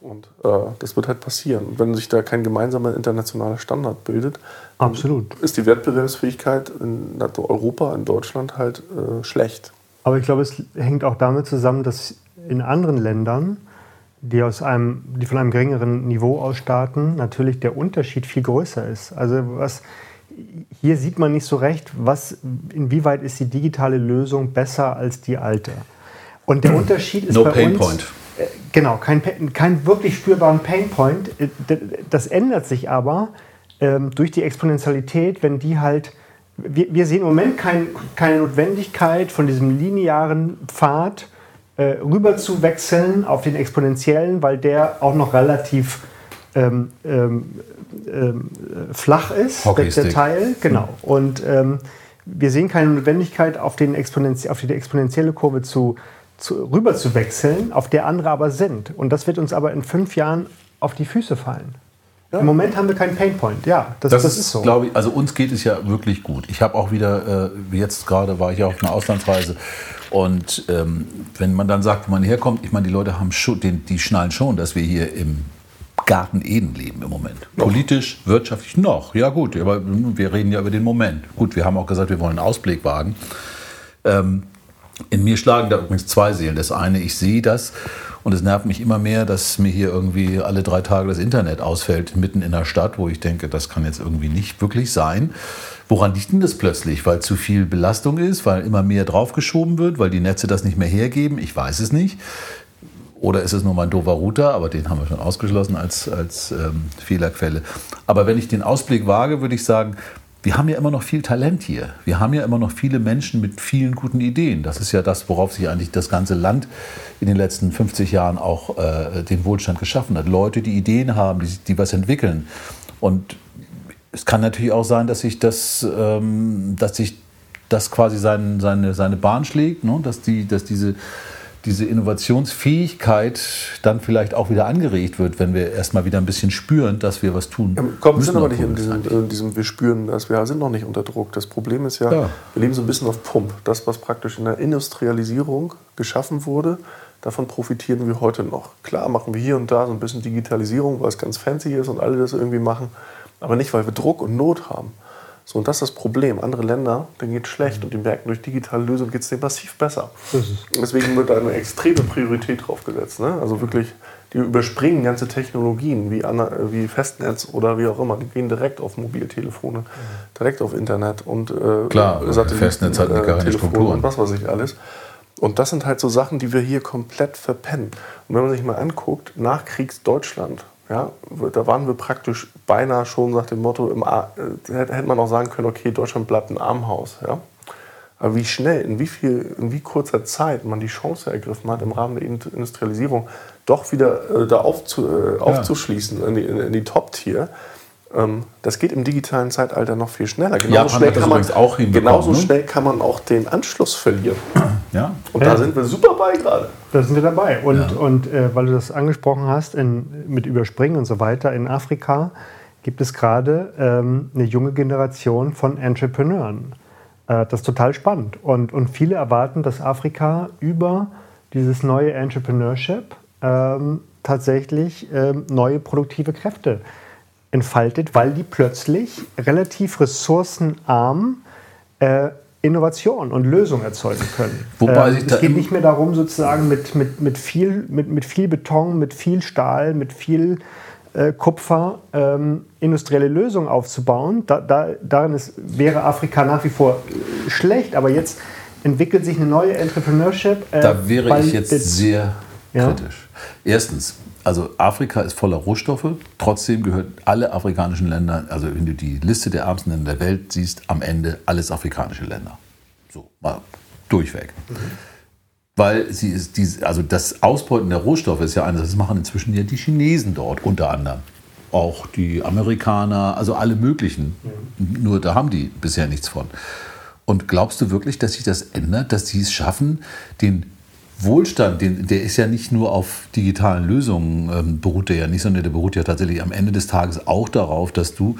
Und äh, das wird halt passieren. Und wenn sich da kein gemeinsamer internationaler Standard bildet, Absolut. ist die Wettbewerbsfähigkeit in Europa, in Deutschland halt äh, schlecht. Aber ich glaube, es hängt auch damit zusammen, dass in anderen Ländern, die, aus einem, die von einem geringeren Niveau aus starten, natürlich der Unterschied viel größer ist. Also was hier sieht man nicht so recht, was, inwieweit ist die digitale Lösung besser als die alte. Und der Unterschied ist no bei pain uns, point. Äh, genau, kein, kein wirklich spürbaren Painpoint. Äh, das ändert sich aber ähm, durch die Exponentialität, wenn die halt wir, wir sehen im Moment kein, keine Notwendigkeit, von diesem linearen Pfad äh, rüber zu wechseln auf den exponentiellen, weil der auch noch relativ ähm, ähm, ähm, flach ist, der, der, Teil. Genau. Und ähm, wir sehen keine Notwendigkeit, auf, den Exponenz auf die exponentielle Kurve zu, zu, rüber zu wechseln, auf der andere aber sind. Und das wird uns aber in fünf Jahren auf die Füße fallen. Ja. Im Moment haben wir keinen Painpoint. Ja, das, das, das ist so. Glaube ich, also uns geht es ja wirklich gut. Ich habe auch wieder, äh, jetzt gerade war ich ja auf einer Auslandsreise und ähm, wenn man dann sagt, wo man herkommt, ich meine, die Leute haben schon, die, die schnallen schon, dass wir hier im Garten Eden leben im Moment. Noch. Politisch, wirtschaftlich noch. Ja gut, aber wir reden ja über den Moment. Gut, wir haben auch gesagt, wir wollen einen Ausblick wagen. Ähm, in mir schlagen da übrigens zwei Seelen. Das eine, ich sehe das und es nervt mich immer mehr, dass mir hier irgendwie alle drei Tage das Internet ausfällt, mitten in der Stadt, wo ich denke, das kann jetzt irgendwie nicht wirklich sein. Woran liegt denn das plötzlich? Weil zu viel Belastung ist, weil immer mehr draufgeschoben wird, weil die Netze das nicht mehr hergeben? Ich weiß es nicht. Oder ist es nur mein doofer Router, aber den haben wir schon ausgeschlossen als, als ähm, Fehlerquelle. Aber wenn ich den Ausblick wage, würde ich sagen, wir haben ja immer noch viel Talent hier. Wir haben ja immer noch viele Menschen mit vielen guten Ideen. Das ist ja das, worauf sich eigentlich das ganze Land in den letzten 50 Jahren auch äh, den Wohlstand geschaffen hat. Leute, die Ideen haben, die, die was entwickeln. Und es kann natürlich auch sein, dass sich das, ähm, dass sich das quasi sein, seine, seine Bahn schlägt, ne? dass, die, dass diese diese Innovationsfähigkeit dann vielleicht auch wieder angeregt wird, wenn wir erstmal wieder ein bisschen spüren, dass wir was tun. Ja, komm, wir sind aber nicht in diesem, in diesem, wir spüren das, wir sind noch nicht unter Druck. Das Problem ist ja, ja, wir leben so ein bisschen auf Pump. Das, was praktisch in der Industrialisierung geschaffen wurde, davon profitieren wir heute noch. Klar machen wir hier und da so ein bisschen Digitalisierung, weil es ganz fancy ist und alle das irgendwie machen, aber nicht, weil wir Druck und Not haben. So, und das ist das Problem. Andere Länder, denen geht es schlecht mhm. und die merken, durch digitale Lösungen geht es denen massiv besser. Deswegen wird da eine extreme Priorität drauf gesetzt. Ne? Also wirklich, die überspringen ganze Technologien wie, wie Festnetz oder wie auch immer. Die gehen direkt auf Mobiltelefone, direkt auf Internet und äh, Klar, Festnetz hat eine äh, Telefon und was weiß ich alles. Und das sind halt so Sachen, die wir hier komplett verpennen. Und wenn man sich mal anguckt, Nachkriegsdeutschland, ja, da waren wir praktisch beinahe schon nach dem Motto, im äh, hätte man auch sagen können, okay, Deutschland bleibt ein Armhaus. Ja? Aber wie schnell, in wie, viel, in wie kurzer Zeit man die Chance ergriffen hat, im Rahmen der Industrialisierung doch wieder äh, da aufzu, äh, aufzuschließen in die, in die Top-Tier. Ähm, das geht im digitalen Zeitalter noch viel schneller. Genauso, schnell kann, man, auch genauso ne? schnell kann man auch den Anschluss verlieren. Ja. Und da sind wir super bei gerade. Da sind wir dabei. Und, ja. und äh, weil du das angesprochen hast, in, mit Überspringen und so weiter, in Afrika gibt es gerade ähm, eine junge Generation von Entrepreneuren. Äh, das ist total spannend. Und, und viele erwarten, dass Afrika über dieses neue Entrepreneurship ähm, tatsächlich ähm, neue produktive Kräfte entfaltet, weil die plötzlich relativ ressourcenarm äh, Innovation und Lösungen erzeugen können. Wobei ähm, es geht nicht mehr darum, sozusagen mit, mit, mit, viel, mit, mit viel Beton, mit viel Stahl, mit viel äh, Kupfer ähm, industrielle Lösungen aufzubauen. Da, da, darin ist, wäre Afrika nach wie vor schlecht, aber jetzt entwickelt sich eine neue Entrepreneurship. Äh, da wäre ich jetzt sehr ja? kritisch. Erstens, also Afrika ist voller Rohstoffe, trotzdem gehören alle afrikanischen Länder, also wenn du die Liste der ärmsten Länder der Welt siehst, am Ende alles afrikanische Länder. So, mal durchweg. Mhm. Weil sie ist, die, also das Ausbeuten der Rohstoffe ist ja eines, das machen inzwischen ja die Chinesen dort unter anderem. Auch die Amerikaner, also alle möglichen. Mhm. Nur da haben die bisher nichts von. Und glaubst du wirklich, dass sich das ändert, dass sie es schaffen, den Wohlstand, der ist ja nicht nur auf digitalen Lösungen ähm, beruht der ja nicht, sondern der beruht ja tatsächlich am Ende des Tages auch darauf, dass du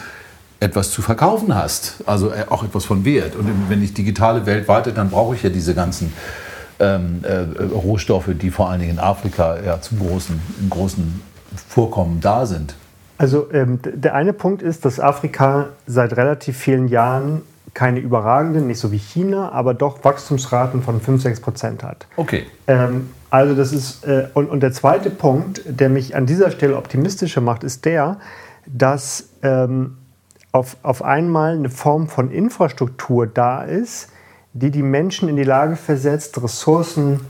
etwas zu verkaufen hast, also äh, auch etwas von Wert. Und wenn ich digitale Welt weiter, dann brauche ich ja diese ganzen ähm, äh, Rohstoffe, die vor allen Dingen in Afrika ja zum großen, großen Vorkommen da sind. Also ähm, der eine Punkt ist, dass Afrika seit relativ vielen Jahren keine überragenden, nicht so wie China, aber doch Wachstumsraten von 5, 6 Prozent hat. Okay. Ähm, also das ist, äh, und, und der zweite Punkt, der mich an dieser Stelle optimistischer macht, ist der, dass ähm, auf, auf einmal eine Form von Infrastruktur da ist, die die Menschen in die Lage versetzt, Ressourcen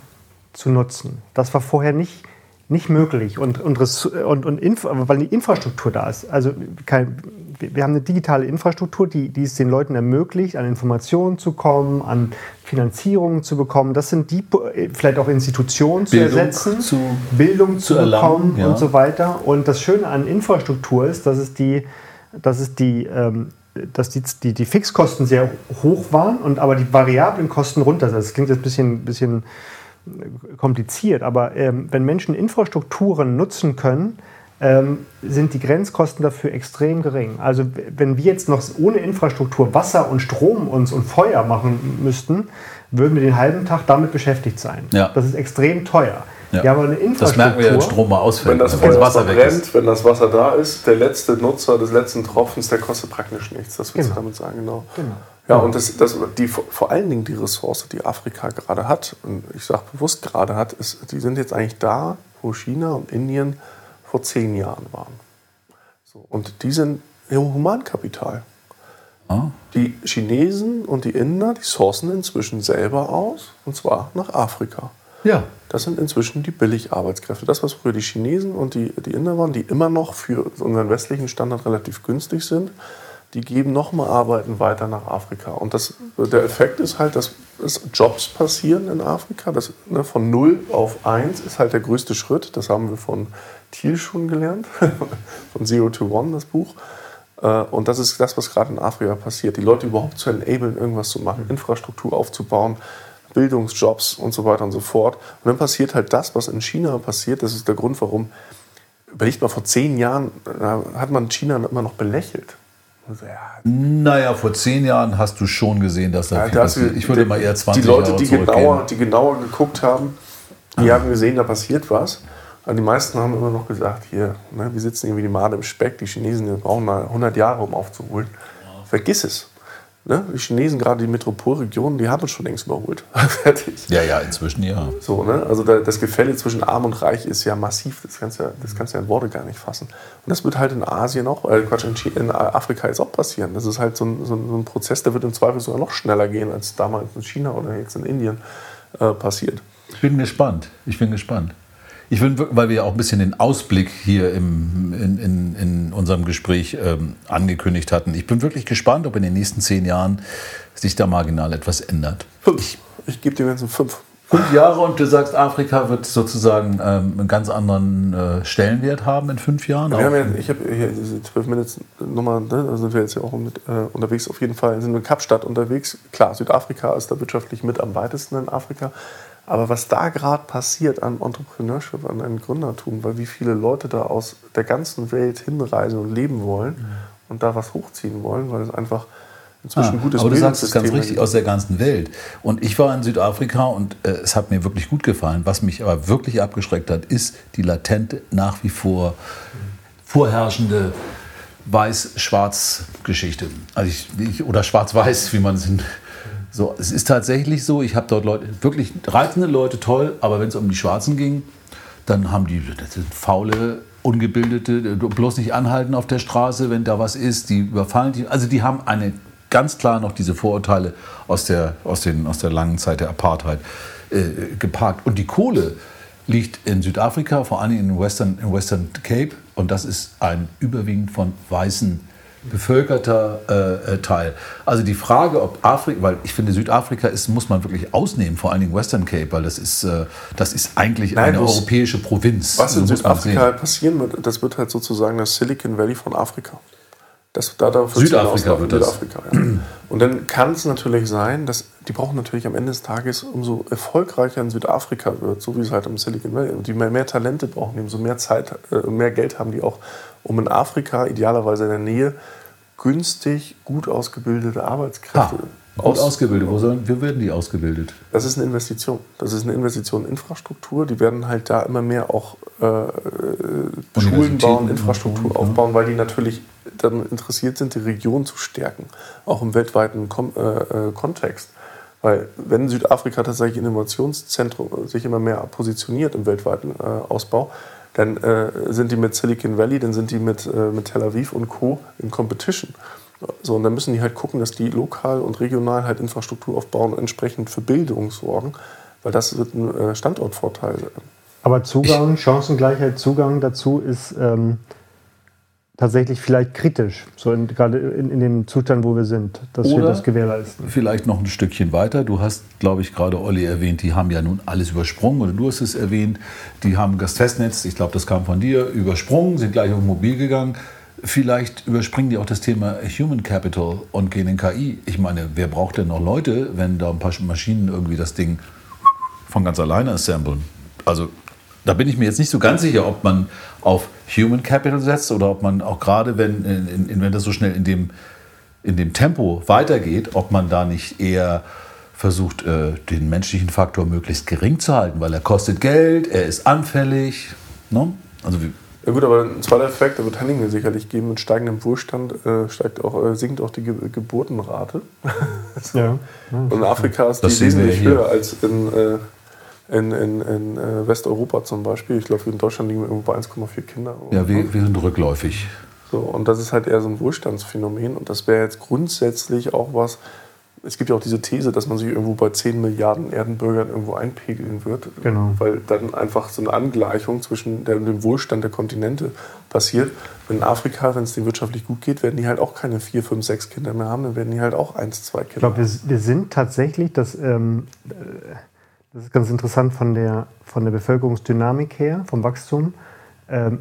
zu nutzen. Das war vorher nicht nicht möglich. Und, und, und, und weil die Infrastruktur da ist. Also kein, wir haben eine digitale Infrastruktur, die, die es den Leuten ermöglicht, an Informationen zu kommen, an Finanzierungen zu bekommen. Das sind die, vielleicht auch Institutionen zu Bildung ersetzen, zu, Bildung zu, zu bekommen ja. und so weiter. Und das Schöne an Infrastruktur ist, dass es die, dass es die ähm, dass die, die, die Fixkosten sehr hoch waren und aber die variablen Kosten runter sind. Das klingt jetzt ein bisschen, bisschen kompliziert, aber ähm, wenn Menschen Infrastrukturen nutzen können, ähm, sind die Grenzkosten dafür extrem gering. Also wenn wir jetzt noch ohne Infrastruktur Wasser und Strom uns und Feuer machen müssten, würden wir den halben Tag damit beschäftigt sein. Ja. Das ist extrem teuer. Ja. Wir haben eine Infrastruktur. Das merken wir, wenn Strom mal ausfällt. Wenn das, Feuer das Wasser brennt, wenn das Wasser da ist, der letzte Nutzer des letzten Tropfens, der kostet praktisch nichts. Das willst genau. du damit sagen, genau. genau. Ja, und das, das, die, vor allen Dingen die Ressource, die Afrika gerade hat, und ich sage bewusst gerade hat, ist, die sind jetzt eigentlich da, wo China und Indien vor zehn Jahren waren. So, und die sind Humankapital. Ah. Die Chinesen und die Inder, die sourcen inzwischen selber aus, und zwar nach Afrika. Ja. Das sind inzwischen die Billigarbeitskräfte. Das, was früher die Chinesen und die, die Inder waren, die immer noch für unseren westlichen Standard relativ günstig sind, die geben nochmal Arbeiten weiter nach Afrika. Und das, der Effekt ist halt, dass Jobs passieren in Afrika. Das, ne, von 0 auf 1 ist halt der größte Schritt. Das haben wir von Thiel schon gelernt, von Zero to One, das Buch. Äh, und das ist das, was gerade in Afrika passiert. Die Leute überhaupt zu enablen, irgendwas zu machen, Infrastruktur aufzubauen, Bildungsjobs und so weiter und so fort. Und dann passiert halt das, was in China passiert. Das ist der Grund, warum, überlegt mal, vor zehn Jahren hat man China immer noch belächelt. Also, ja. Naja, vor zehn Jahren hast du schon gesehen, dass da ja, viel passiert. Ich würde die, mal eher 20 Die Leute, die genauer, die genauer geguckt haben, die haben gesehen, da passiert was. Aber die meisten haben immer noch gesagt, hier, ne, wir sitzen irgendwie die Made im Speck, die Chinesen die brauchen mal 100 Jahre, um aufzuholen. Ja. Vergiss es. Ne? Die Chinesen, gerade die Metropolregionen, die haben es schon längst überholt. Fertig. Ja, ja, inzwischen ja. So, ne? Also das Gefälle zwischen Arm und Reich ist ja massiv. Das kannst du ja, das kannst ja in Worte gar nicht fassen. Und das wird halt in Asien auch, äh, Quatsch, in, in, Afrika jetzt auch passieren. Das ist halt so ein, so ein, Prozess, der wird im Zweifel sogar noch schneller gehen, als damals in China oder jetzt in Indien äh, passiert. Ich bin gespannt. Ich bin gespannt. Ich bin, weil wir ja auch ein bisschen den Ausblick hier im, in, in, in unserem Gespräch ähm, angekündigt hatten. Ich bin wirklich gespannt, ob in den nächsten zehn Jahren sich da marginal etwas ändert. Fünf. Ich, ich gebe dem jetzt fünf. Fünf Jahre und du sagst, Afrika wird sozusagen ähm, einen ganz anderen äh, Stellenwert haben in fünf Jahren? Wir haben ja, ich habe hier diese 12 Minutes Nummer, ne, da sind wir jetzt ja auch mit, äh, unterwegs. Auf jeden Fall sind wir in Kapstadt unterwegs. Klar, Südafrika ist da wirtschaftlich mit am weitesten in Afrika. Aber was da gerade passiert an Entrepreneurship, an einem Gründertum, weil wie viele Leute da aus der ganzen Welt hinreisen und leben wollen mhm. und da was hochziehen wollen, weil es einfach inzwischen ah, gutes Aber du sagst es ganz richtig, aus der ganzen Welt. Und ich war in Südafrika und äh, es hat mir wirklich gut gefallen. Was mich aber wirklich abgeschreckt hat, ist die latente, nach wie vor vorherrschende Weiß-Schwarz-Geschichte. Also ich, ich, oder Schwarz-Weiß, wie man es in so, es ist tatsächlich so, ich habe dort Leute, wirklich reizende Leute, toll, aber wenn es um die Schwarzen ging, dann haben die, das sind faule, ungebildete, bloß nicht anhalten auf der Straße, wenn da was ist, die überfallen die. Also die haben eine ganz klar noch diese Vorurteile aus der, aus den, aus der langen Zeit der Apartheid äh, geparkt. Und die Kohle liegt in Südafrika, vor allem in Western, in Western Cape. Und das ist ein überwiegend von weißen bevölkerter äh, äh, Teil. Also die Frage, ob Afrika, weil ich finde, Südafrika ist, muss man wirklich ausnehmen, vor allen Dingen Western Cape, weil das ist, äh, das ist eigentlich Nein, eine europäische Provinz. Was in Südafrika passieren wird, das wird halt sozusagen das Silicon Valley von Afrika. Das, da, da Südafrika wird das. Südafrika, ja. Und dann kann es natürlich sein, dass die brauchen natürlich am Ende des Tages, umso erfolgreicher in Südafrika wird, so wie es halt im Silicon Valley, die mehr, mehr Talente brauchen, umso mehr Zeit, äh, mehr Geld haben die auch, um in Afrika, idealerweise in der Nähe, günstig, gut ausgebildete Arbeitskräfte ah. Gut ausgebildet. Wo, sollen, wie werden die ausgebildet? Das ist eine Investition. Das ist eine Investition in Infrastruktur. Die werden halt da immer mehr auch äh, Schulen bauen, Infrastruktur aufbauen, weil die natürlich dann interessiert sind, die Region zu stärken, auch im weltweiten Kom äh, äh, Kontext. Weil wenn Südafrika tatsächlich Innovationszentrum sich immer mehr positioniert im weltweiten äh, Ausbau, dann äh, sind die mit Silicon Valley, dann sind die mit, äh, mit Tel Aviv und Co. in Competition. So, und dann müssen die halt gucken, dass die lokal und regional halt Infrastruktur aufbauen und entsprechend für Bildung sorgen, weil das wird ein äh, Standortvorteil sein. Aber Zugang, Chancengleichheit, Zugang dazu ist ähm, tatsächlich vielleicht kritisch, so in, gerade in, in, dem Zustand, wo wir sind, dass Oder wir das gewährleisten. Vielleicht noch ein Stückchen weiter. Du hast, glaube ich, gerade Olli erwähnt, die haben ja nun alles übersprungen, oder du hast es erwähnt, die haben das Festnetz, ich glaube, das kam von dir, übersprungen, sind gleich auf Mobil gegangen. Vielleicht überspringen die auch das Thema Human Capital und gehen in KI. Ich meine, wer braucht denn noch Leute, wenn da ein paar Maschinen irgendwie das Ding von ganz alleine assemblen? Also da bin ich mir jetzt nicht so ganz sicher, ob man auf Human Capital setzt oder ob man auch gerade, wenn, in, in, wenn das so schnell in dem, in dem Tempo weitergeht, ob man da nicht eher versucht, äh, den menschlichen Faktor möglichst gering zu halten, weil er kostet Geld, er ist anfällig. Ne? Also ja gut, aber ein zweiter Effekt, der wird Henning sicherlich geben, mit steigendem Wohlstand äh, steigt auch, äh, sinkt auch die Ge Geburtenrate. ja. Und in Afrika ist das die wesentlich höher als in, äh, in, in, in äh, Westeuropa zum Beispiel. Ich glaube, in Deutschland liegen wir irgendwo bei 1,4 Kinder. Ja, wir, wir sind rückläufig. So, und das ist halt eher so ein Wohlstandsphänomen. Und das wäre jetzt grundsätzlich auch was, es gibt ja auch diese These, dass man sich irgendwo bei 10 Milliarden Erdenbürgern irgendwo einpegeln wird. Genau. Weil dann einfach so eine Angleichung zwischen dem Wohlstand der Kontinente passiert. In Afrika, wenn es denen wirtschaftlich gut geht, werden die halt auch keine 4, 5, 6 Kinder mehr haben, dann werden die halt auch 1, 2 Kinder Ich glaube, wir, wir, sind tatsächlich, das, ähm, das ist ganz interessant von der, von der Bevölkerungsdynamik her, vom Wachstum. Ähm,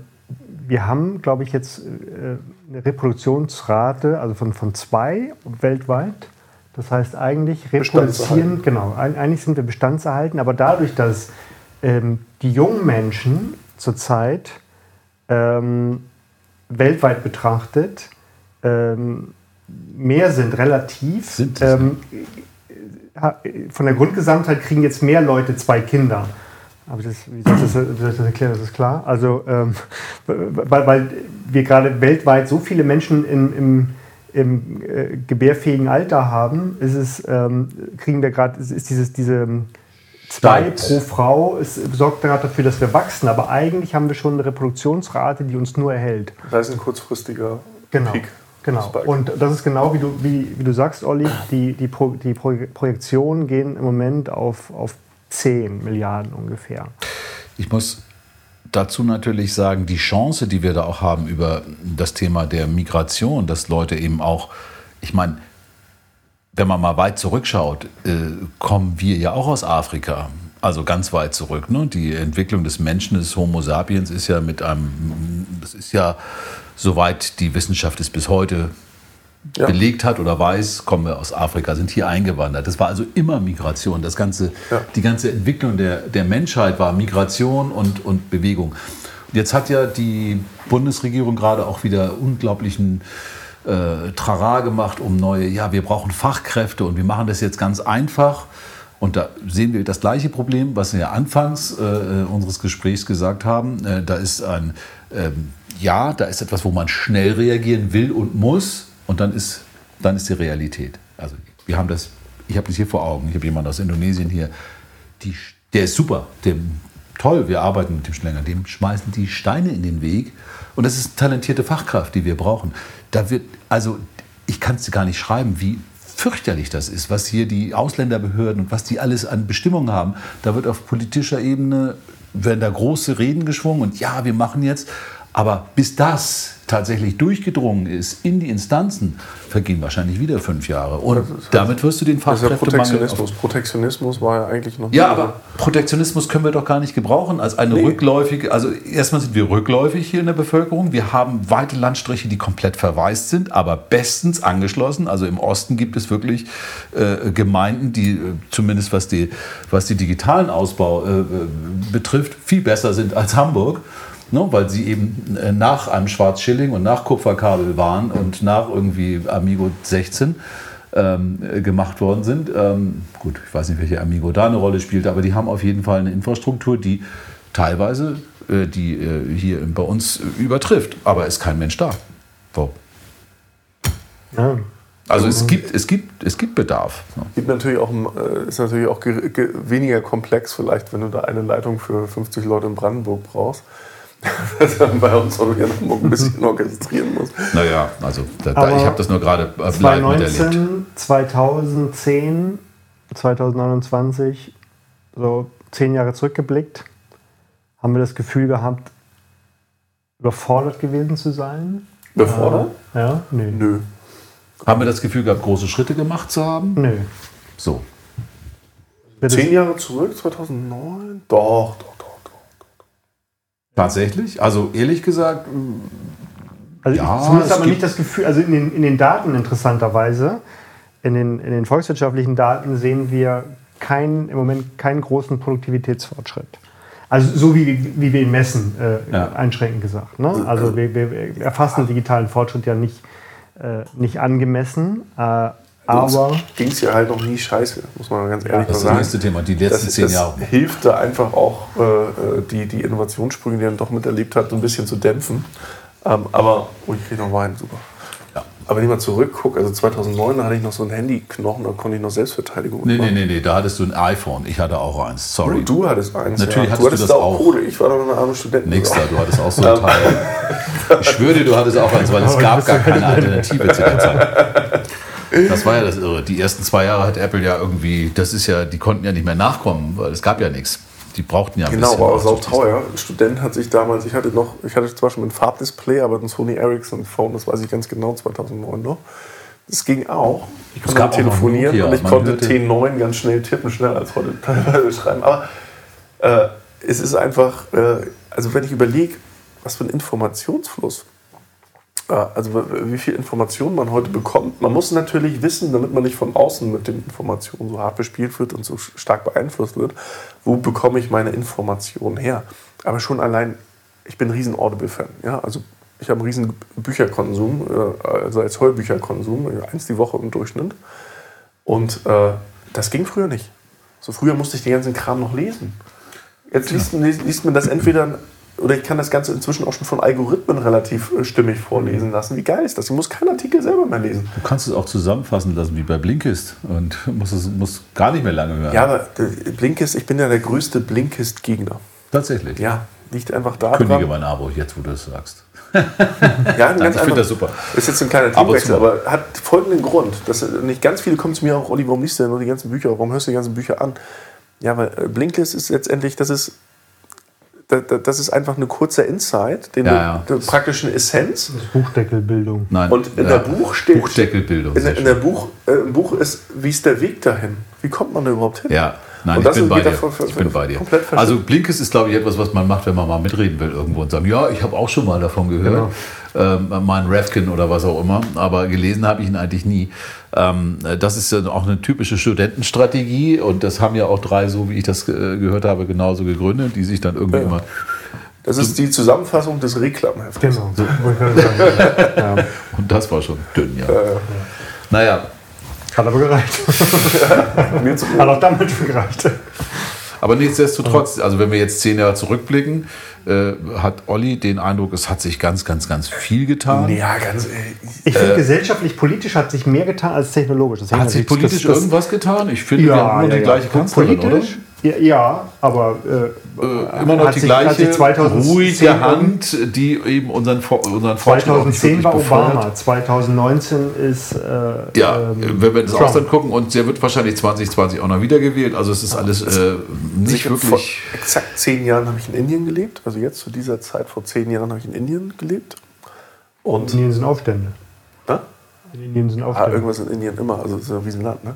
wir haben, glaube ich, jetzt äh, eine Reproduktionsrate also von, von zwei weltweit. Das heißt, eigentlich reproduzieren, genau, eigentlich sind wir bestandserhalten, aber dadurch, dass ähm, die jungen Menschen zurzeit ähm, weltweit betrachtet ähm, mehr sind relativ, sind von der Grundgesamtheit kriegen jetzt mehr Leute zwei Kinder. Aber das, wie, soll das, wie soll ich das erklären? Das ist klar. Also, ähm, weil, weil wir gerade weltweit so viele Menschen in, im im äh, gebärfähigen Alter haben, ist es, ähm, kriegen wir gerade, ist dieses, diese zwei pro Frau, es sorgt gerade dafür, dass wir wachsen. Aber eigentlich haben wir schon eine Reproduktionsrate, die uns nur erhält. Das heißt ein kurzfristiger genau. Peak. Genau. Und das ist genau wie du, wie, wie du sagst, Olli, die, die, Pro, die Projektionen gehen im Moment auf, auf 10 Milliarden ungefähr. Ich muss dazu natürlich sagen, die Chance, die wir da auch haben über das Thema der Migration, dass Leute eben auch, ich meine, wenn man mal weit zurückschaut, äh, kommen wir ja auch aus Afrika. Also ganz weit zurück. Ne? Die Entwicklung des Menschen, des Homo sapiens, ist ja mit einem, das ist ja, soweit die Wissenschaft es bis heute ja. belegt hat oder weiß, kommen wir aus Afrika, sind hier eingewandert. Das war also immer Migration. Das ganze, ja. Die ganze Entwicklung der, der Menschheit war Migration und, und Bewegung. Jetzt hat ja die Bundesregierung gerade auch wieder unglaublichen äh, Trara gemacht um neue, ja, wir brauchen Fachkräfte und wir machen das jetzt ganz einfach. Und da sehen wir das gleiche Problem, was wir anfangs äh, äh, unseres Gesprächs gesagt haben. Äh, da ist ein, ähm, ja, da ist etwas, wo man schnell reagieren will und muss. Und dann ist, dann ist die Realität. Also wir haben das, ich habe das hier vor Augen. Ich habe jemanden aus Indonesien hier, die, der ist super, dem, toll, wir arbeiten mit dem Schlänger, dem schmeißen die Steine in den Weg. Und das ist talentierte Fachkraft, die wir brauchen. Da wird, also ich kann es gar nicht schreiben, wie fürchterlich das ist, was hier die Ausländerbehörden und was die alles an Bestimmungen haben. Da wird auf politischer Ebene, werden da große Reden geschwungen und ja, wir machen jetzt. Aber bis das tatsächlich durchgedrungen ist in die Instanzen, vergehen wahrscheinlich wieder fünf Jahre. Und das heißt, damit wirst du den Fachkräftemangel... Das ist ja Protektionismus. Protektionismus war ja eigentlich noch... Ja, aber Protektionismus können wir doch gar nicht gebrauchen als eine nee. rückläufige... Also erstmal sind wir rückläufig hier in der Bevölkerung. Wir haben weite Landstriche, die komplett verwaist sind, aber bestens angeschlossen. Also im Osten gibt es wirklich äh, Gemeinden, die äh, zumindest was die, was die digitalen Ausbau äh, betrifft, viel besser sind als Hamburg ne, weil sie eben äh, nach einem Schwarzschilling und nach Kupferkabel waren und nach irgendwie Amigo 16 ähm, gemacht worden sind. Ähm, gut, ich weiß nicht, welche Amigo da eine Rolle spielt, aber die haben auf jeden Fall eine Infrastruktur, die teilweise äh, die äh, hier bei uns übertrifft. Aber ist kein Mensch da. Wo? Ja. Also es gibt, es gibt, es gibt Bedarf. Gibt natürlich auch, äh, ist natürlich auch weniger komplex vielleicht, wenn du da eine Leitung für 50 Leute in Brandenburg brauchst dass man bei uns auch in Hamburg ein bisschen orchestrieren muss. Naja, also da, da, ich habe das nur gerade äh, 2019, 2010, 2029, so zehn Jahre zurückgeblickt, haben wir das Gefühl gehabt, überfordert gewesen zu sein. Überfordert? Äh, ja, nö. Nö. Haben wir das Gefühl gehabt, große Schritte gemacht zu haben? Nö. So. Zehn Jahre zurück, 2009? Doch, doch. Tatsächlich? Also ehrlich gesagt. Also ja, zumindest aber nicht das Gefühl, also in den, in den Daten interessanterweise, in den, in den volkswirtschaftlichen Daten sehen wir kein, im Moment keinen großen Produktivitätsfortschritt. Also so wie, wie wir ihn messen, äh, ja. einschränkend gesagt. Ne? Also wir, wir erfassen digitalen Fortschritt ja nicht, äh, nicht angemessen, äh, aber ging es ja halt noch nie scheiße, muss man ganz ehrlich ja, das sagen. Das ist das nächste Thema, die letzten das, zehn das Jahre. hilft da einfach auch, äh, die, die Innovationssprünge, die er doch miterlebt hat, so ein bisschen zu dämpfen. Ähm, aber, oh, ich kriege noch Wein, super. Ja. Aber wenn ich mal zurückgucke, also 2009, da hatte ich noch so einen Handyknochen, da konnte ich noch Selbstverteidigung nee, machen. Nee, nee, nee, da hattest du ein iPhone. Ich hatte auch eins, sorry. Du, du hattest eins, Natürlich ja. hattest du, hattest du das auch. Kohle. Ich war doch noch eine arme Studentin. Nix da, du hattest auch so ein Teil. Ich schwöre dir, du hattest auch eins, weil es gab gar keine Alternative zu der Zeit. Das war ja das Irre. Die ersten zwei Jahre hat Apple ja irgendwie, das ist ja, die konnten ja nicht mehr nachkommen, weil es gab ja nichts. Die brauchten ja ein genau, bisschen. Genau, aber auch teuer. Ein Student hat sich damals, ich hatte noch, ich hatte zwar schon ein Farbdisplay, aber ein Sony Ericsson Phone, das weiß ich ganz genau, 2009 noch. Das ging auch. Ich konnte telefonieren Nokia, und ich konnte T9 ganz schnell tippen, schneller als heute teilweise schreiben. Aber äh, es ist einfach, äh, also wenn ich überlege, was für ein Informationsfluss also wie viel Informationen man heute bekommt. Man muss natürlich wissen, damit man nicht von außen mit den Informationen so hart bespielt wird und so stark beeinflusst wird, wo bekomme ich meine Informationen her. Aber schon allein, ich bin ein riesen Audible-Fan. Ja? Also ich habe einen riesen Bücherkonsum, äh, also als Heulbücherkonsum, eins die Woche im Durchschnitt. Und äh, das ging früher nicht. So früher musste ich den ganzen Kram noch lesen. Jetzt liest, liest man das entweder oder ich kann das Ganze inzwischen auch schon von Algorithmen relativ äh, stimmig vorlesen lassen. Wie geil ist das? Ich muss keinen Artikel selber mehr lesen. Du kannst es auch zusammenfassen lassen wie bei Blinkist und musst es musst gar nicht mehr lange hören. Ja, aber Blinkist, ich bin ja der größte Blinkist-Gegner. Tatsächlich? Ja, liegt einfach da. Kündige mein Abo jetzt, wo du es sagst. ja, ganz Nein, ich finde das super. Ist jetzt ein kleiner Themenwechsel, aber hat folgenden Grund. Dass nicht ganz viele kommen zu mir auch, Olli, warum liest du denn nur die ganzen Bücher? Warum hörst du die ganzen Bücher an? Ja, weil äh, Blinkist ist letztendlich, das ist das ist einfach eine kurze Insight, den Ja, du, ja. praktischen Essenz. Das ist Buchdeckelbildung. Nein. Und in der Buch steht- Buchdeckelbildung. In, in der. Buch, äh, im Buch ist, wie ist der Weg dahin? Wie kommt man da überhaupt hin? Ja, nein, Und ich das bin, bei dir. davon- ich bin bei dir. Also Blinkes ist, glaube ich, etwas, was man macht, wenn man mal mitreden will irgendwo und sagen, ja, ich habe auch schon mal davon gehört. Ähm, mal ein Rafkin oder was auch immer, aber gelesen habe ich ihn eigentlich nie. Ähm, das ist ja auch eine typische Studentenstrategie und das haben ja auch drei, so wie ich das äh, gehört habe, genauso gegründet, die sich dann irgendwie Ja. immer Das ist die Zusammenfassung des Reklamhefts. Genau. So. Ja. Und das war schon dünn, ja. Äh, Naja, Hat aber gereicht. Hat auch damit gereicht. aber nichtsdestotrotz, also wenn wir jetzt zehn Jahre zurückblicken, äh, hat Olli den Eindruck, es hat sich ganz, ganz, ganz viel getan. ja, ganz. Äh, Ich finde, gesellschaftlich, politisch hat sich mehr getan als technologisch. Hat sich politisch das- irgendwas getan? Ich finde, wir Ja, haben nur ja, die ja. gleiche Kanzlerin, Politisch? Ja, ja, aber äh? Äh, immer noch die sich- gleiche sich 2010 ruhige Hand, die eben unseren, Vor- unseren Fortschritt auch nicht 2010 war wirklich befeuert. Obama, 2019 ist äh, Ja, ähm, wenn wir das Trump. Ausland gucken und der wird wahrscheinlich 2020 auch noch wiedergewählt. Also es ist alles äh, nicht sicher vor wirklich. exakt zehn Jahren habe ich in Indien gelebt. Also jetzt zu dieser Zeit vor zehn Jahren habe ich in Indien gelebt. in Und Indien sind Aufstände. ne? In Indien sind ah, Aufstände. irgendwas in Indien immer. Also es ist ja wie ein Land. Ne?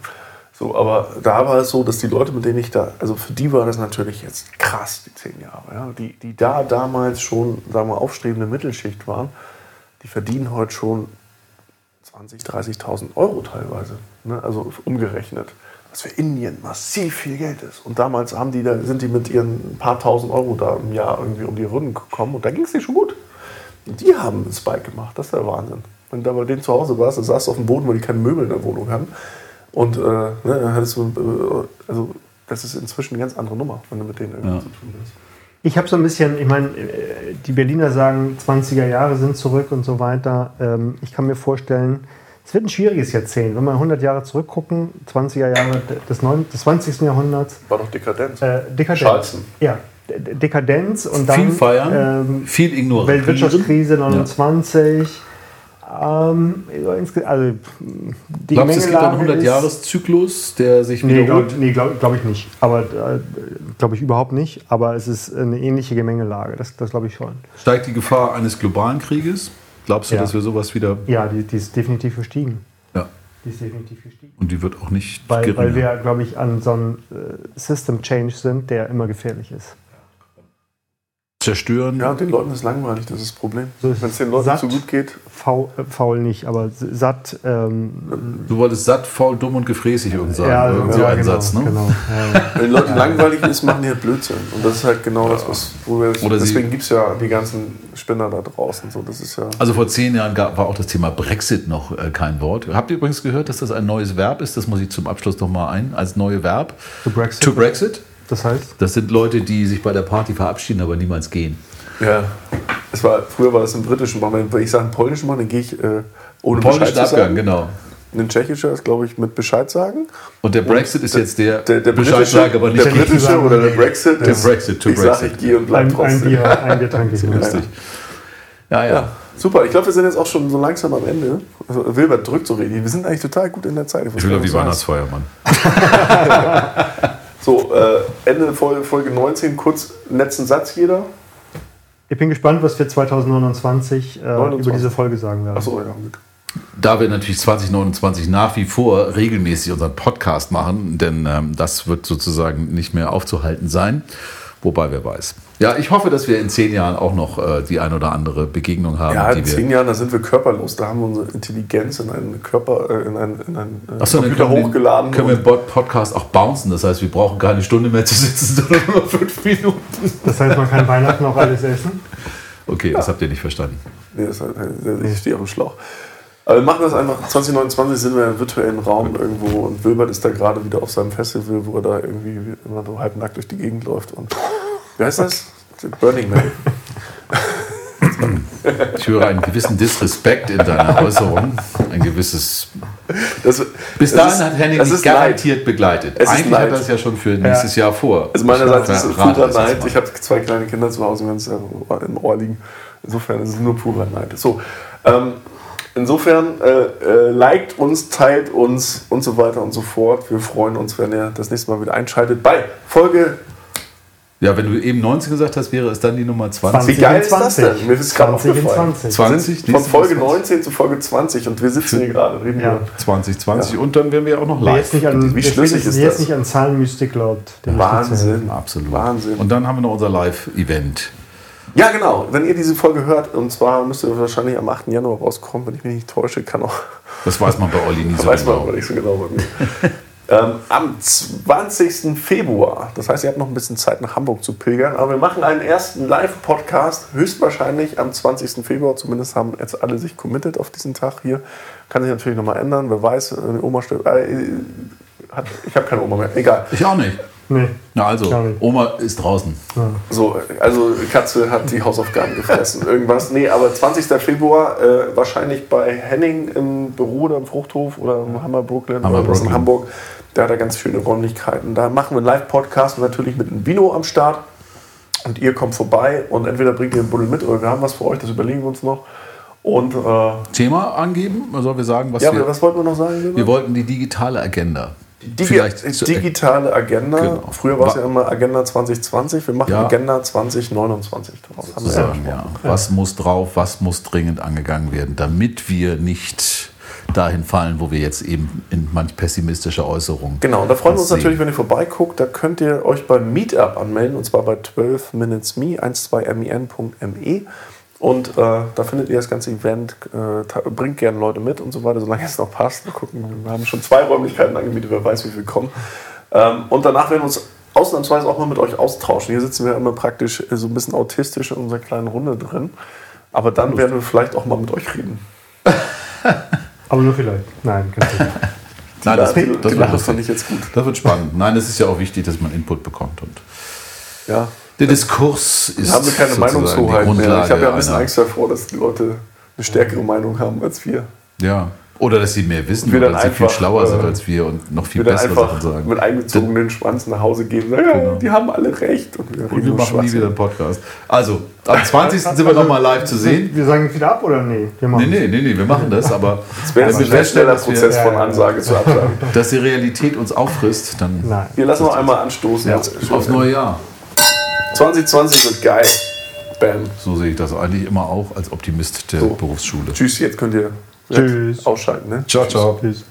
So, aber da war es so, dass die Leute, mit denen ich da, also für die war das natürlich jetzt krass, die zehn Jahre. Ja? Die, die da damals schon, sagen wir, aufstrebende Mittelschicht waren, die verdienen heute schon 20.000, 30.000 Euro teilweise. Ne? Also umgerechnet. Was für Indien massiv viel Geld ist. Und damals haben die da, sind die mit ihren paar tausend Euro da im Jahr irgendwie um die Runden gekommen und da ging es denen schon gut. Und die haben einen Spike gemacht, das ist der Wahnsinn. Wenn du da bei denen zu Hause warst, dann saßt du auf dem Boden, weil die keine Möbel in der Wohnung hatten. Und äh, ne, dann hattest du, äh, also das ist inzwischen eine ganz andere Nummer, wenn du mit denen irgendwie Ja. zu tun hast. Ich habe so ein bisschen, ich meine, äh, die Berliner sagen, 20er Jahre sind zurück und so weiter. Ähm, Ich kann mir vorstellen, es wird ein schwieriges Jahrzehnt. Wenn wir 100 Jahre zurückgucken, 20er Jahre des, 9, des 20. Jahrhunderts, War doch Dekadenz. äh, Dekadenz. Schalzen. Ja, Dekadenz und dann Viel feiern, ähm, viel ignorieren. Weltwirtschaftskrise 29. Ähm, also die Glaubst du, es gibt einen Gemengelage ist- 100-Jahres-Zyklus, der sich Nee, wiederholt? glaube nee, glaub, glaub ich nicht. Aber äh, glaube ich überhaupt nicht. Aber es ist eine ähnliche Gemengelage. Das, das glaube ich schon. Steigt die Gefahr eines globalen Krieges? Glaubst du, Ja. dass wir sowas wieder. Ja, die, die ist definitiv gestiegen. Ja. Die ist definitiv gestiegen. Und die wird auch nicht Weil, geringer. weil wir, glaube ich, an so einem äh, System Change sind, der immer gefährlich ist. Zerstören. Ja, und den Leuten ist langweilig, das ist das Problem. Wenn es den Leuten satt. zu gut geht, Faul, äh, faul nicht, aber satt. Ähm, Du wolltest satt, faul, dumm und gefräßig irgend sagen. ja, Irgend so ja, ein genau, Satz, ne? genau. Ja, wenn den Leuten langweilig ist, machen die halt Blödsinn. Und das ist halt genau das, was, wo wir Oder deswegen gibt es ja die ganzen Spinner da draußen. So, das ist ja. Also vor zehn Jahren gab, war auch das Thema Brexit noch äh, kein Wort. Habt ihr übrigens gehört, dass das ein neues Verb ist? Das muss ich zum Abschluss noch mal ein. Als neue Verb. To Brexit. To Brexit. Das heißt? Das sind Leute, die sich bei der Party verabschieden, aber niemals gehen. Ja, es war, früher war das im britischen Mal. Wenn ich sage einen polnischen Mal, dann gehe ich äh, ohne Polnischen Bescheid zu Abgang, sagen. genau. Ein tschechischer ist, glaube ich, mit Bescheid sagen. Und der Brexit ist jetzt der, Der, der Bescheid sagen, aber nicht der britische oder der Brexit. Der ist, Brexit, to ich sage, Brexit. ich gehe und bleib Ein, ein trotzdem. Bier, ein Bier trinke ich. Lustig. Ja, ja. Ja, super. Ich glaube, wir sind jetzt auch schon so langsam am Ende. Also, Wilbert drückt so richtig. Wir sind eigentlich total gut in der Zeit. Ich will auf die Weihnachtsfeier, Mann. So, äh, Ende Folge, Folge 19, kurz letzten Satz jeder. Ich bin gespannt, was wir 2029 äh, 29. über diese Folge sagen werden. Achso, ja. Da wir natürlich 2029 nach wie vor regelmäßig unseren Podcast machen, denn ähm, das wird sozusagen nicht mehr aufzuhalten sein. Wobei, wer weiß. Ja, ich hoffe, dass wir in zehn Jahren auch noch äh, die ein oder andere Begegnung haben. Ja, die in wir zehn Jahren, da sind wir körperlos. Da haben wir unsere Intelligenz in einen Körper, äh, in einen, in einen äh, Achso, dann Computer können wir, hochgeladen. können wir und- den Pod- Podcast auch bouncen. Das heißt, wir brauchen keine Stunde mehr zu sitzen, sondern nur fünf Minuten. Das heißt, man kann Weihnachten auch alles essen. Okay, das habt ihr nicht verstanden. Nee, das, äh, ich stehe auf dem Schlauch. Aber wir machen das einfach. 2029 sind wir im virtuellen Raum irgendwo und Wilbert ist da gerade wieder auf seinem Festival, wo er da irgendwie immer so halbnackt durch die Gegend läuft. Und wie heißt das? Burning Man. Ich höre einen gewissen Disrespekt in deiner Äußerung. Ein gewisses. Das, Bis das dahin ist- hat Henning das Neid. garantiert begleitet. Es Eigentlich hat er es ja schon für nächstes Jahr vor. Also meinerseits ist es purer das Neid. Ich habe zwei kleine Kinder zu Hause, wenn es im Ohr liegen. Insofern ist es nur purer Neid. So, ähm, insofern äh, äh, liked uns, teilt uns und so weiter und so fort. Wir freuen uns, wenn ihr das nächste Mal wieder einschaltet bei Folge Ja, wenn du eben 19 gesagt hast, wäre es dann die Nummer 20. Wie geil ist das denn? Mir ist gerade 20 aufgefallen. 20. 20, Von Folge Mal 19 zu Folge 20 und wir sitzen hier gerade. Reden Ja. hier. 2020 und dann wären wir auch noch Wer live. jetzt nicht an, Wie wer schlüssig ist jetzt das? nicht an Zahlenmystik glaubt. Wahnsinn. Absolut. Wahnsinn. Und dann haben wir noch unser Live-Event. Ja, genau. Wenn ihr diese Folge hört, und zwar müsste wahrscheinlich am 8. Januar rauskommen, wenn ich mich nicht täusche, kann auch, Das weiß man bei Olli nie so weiß man genau. aber nicht so genau bei mir. ähm, am 20. Februar, das heißt, ihr habt noch ein bisschen Zeit nach Hamburg zu pilgern, aber wir machen einen ersten Live-Podcast, höchstwahrscheinlich am 20. Februar, zumindest haben jetzt alle sich committed auf diesen Tag hier. Kann sich natürlich nochmal ändern, wer weiß, äh, Oma steht, äh, hat, ich habe keine Oma mehr, egal. Ich auch nicht. Nee. Na also. Oma ist draußen. So, also Katze hat die Hausaufgaben gefressen. Irgendwas. Nee, aber 20. Februar äh, wahrscheinlich bei Henning im Büro oder im Fruchthof oder im Hammer Brooklyn Hammer oder was in Brooklyn. Hamburg. Da hat er ganz schöne Räumlichkeiten. Da machen wir einen Live-Podcast und natürlich mit einem Vino am Start. Und ihr kommt vorbei und entweder bringt ihr einen Buddel mit oder wir haben was für euch, das überlegen wir uns noch. Und äh, Thema angeben? Sollen wir sagen, was ja, wir... was wollten wir noch sagen? Wir wollten die digitale Agenda. Digi zu- digitale Agenda. Genau. Früher war es ja immer Agenda 2020. Wir machen Ja. Agenda 2029 daraus. Haben wir ja ja. Was muss drauf, was muss dringend angegangen werden, damit wir nicht dahin fallen, wo wir jetzt eben in manch pessimistische Äußerungen. Genau, und da freuen wir uns sehen. natürlich, wenn ihr vorbeiguckt. Da könnt ihr euch beim Meetup anmelden und zwar bei 12 Minutes Me, 12min.me. Und äh, da findet ihr das ganze Event. Äh, bringt gerne Leute mit und so weiter, solange es noch passt. Wir gucken, wir haben schon zwei Räumlichkeiten angemietet, wer weiß, wie viel kommen. Ähm, und danach werden wir uns ausnahmsweise auch mal mit euch austauschen. Hier sitzen wir immer praktisch so ein bisschen autistisch in unserer kleinen Runde drin. Aber dann werden wir vielleicht auch mal mit euch reden. Aber nur vielleicht. Nein, kein Problem. Nein, das, das, Lache lustig. fand ich jetzt gut. das wird spannend. Nein, es ist ja auch wichtig, dass man Input bekommt. Und Ja, der Diskurs ist haben wir keine sozusagen Meinungshoheit die mehr. Ich habe ja ein bisschen einer- Angst davor, dass die Leute eine stärkere Meinung haben als wir. Ja. Oder dass sie mehr wissen oder dass sie viel schlauer sind äh, als wir und noch viel bessere Sachen sagen. mit eingezogenen Schwanz nach Hause gehen und sagen, ja, die haben alle recht. Und wir, Und wir machen nie wieder einen Podcast. Also, am 20. sind wir nochmal live zu sehen. Wir sagen jetzt wieder ab oder nee? Wir machen Nee, nee, nee, nee, wir machen das, aber Das wäre ein sehr schneller Prozess von Ansage zu Absage. dass die Realität uns auffrisst, dann Nein. Wir lassen noch einmal anstoßen. ja, aufs neue Jahr. 2020 wird geil. Bam. So sehe ich das eigentlich immer auch als Optimist der So. Berufsschule. Tschüss, jetzt könnt ihr Tschüss. ausschalten. Ne? Ciao, ciao. Tschüss.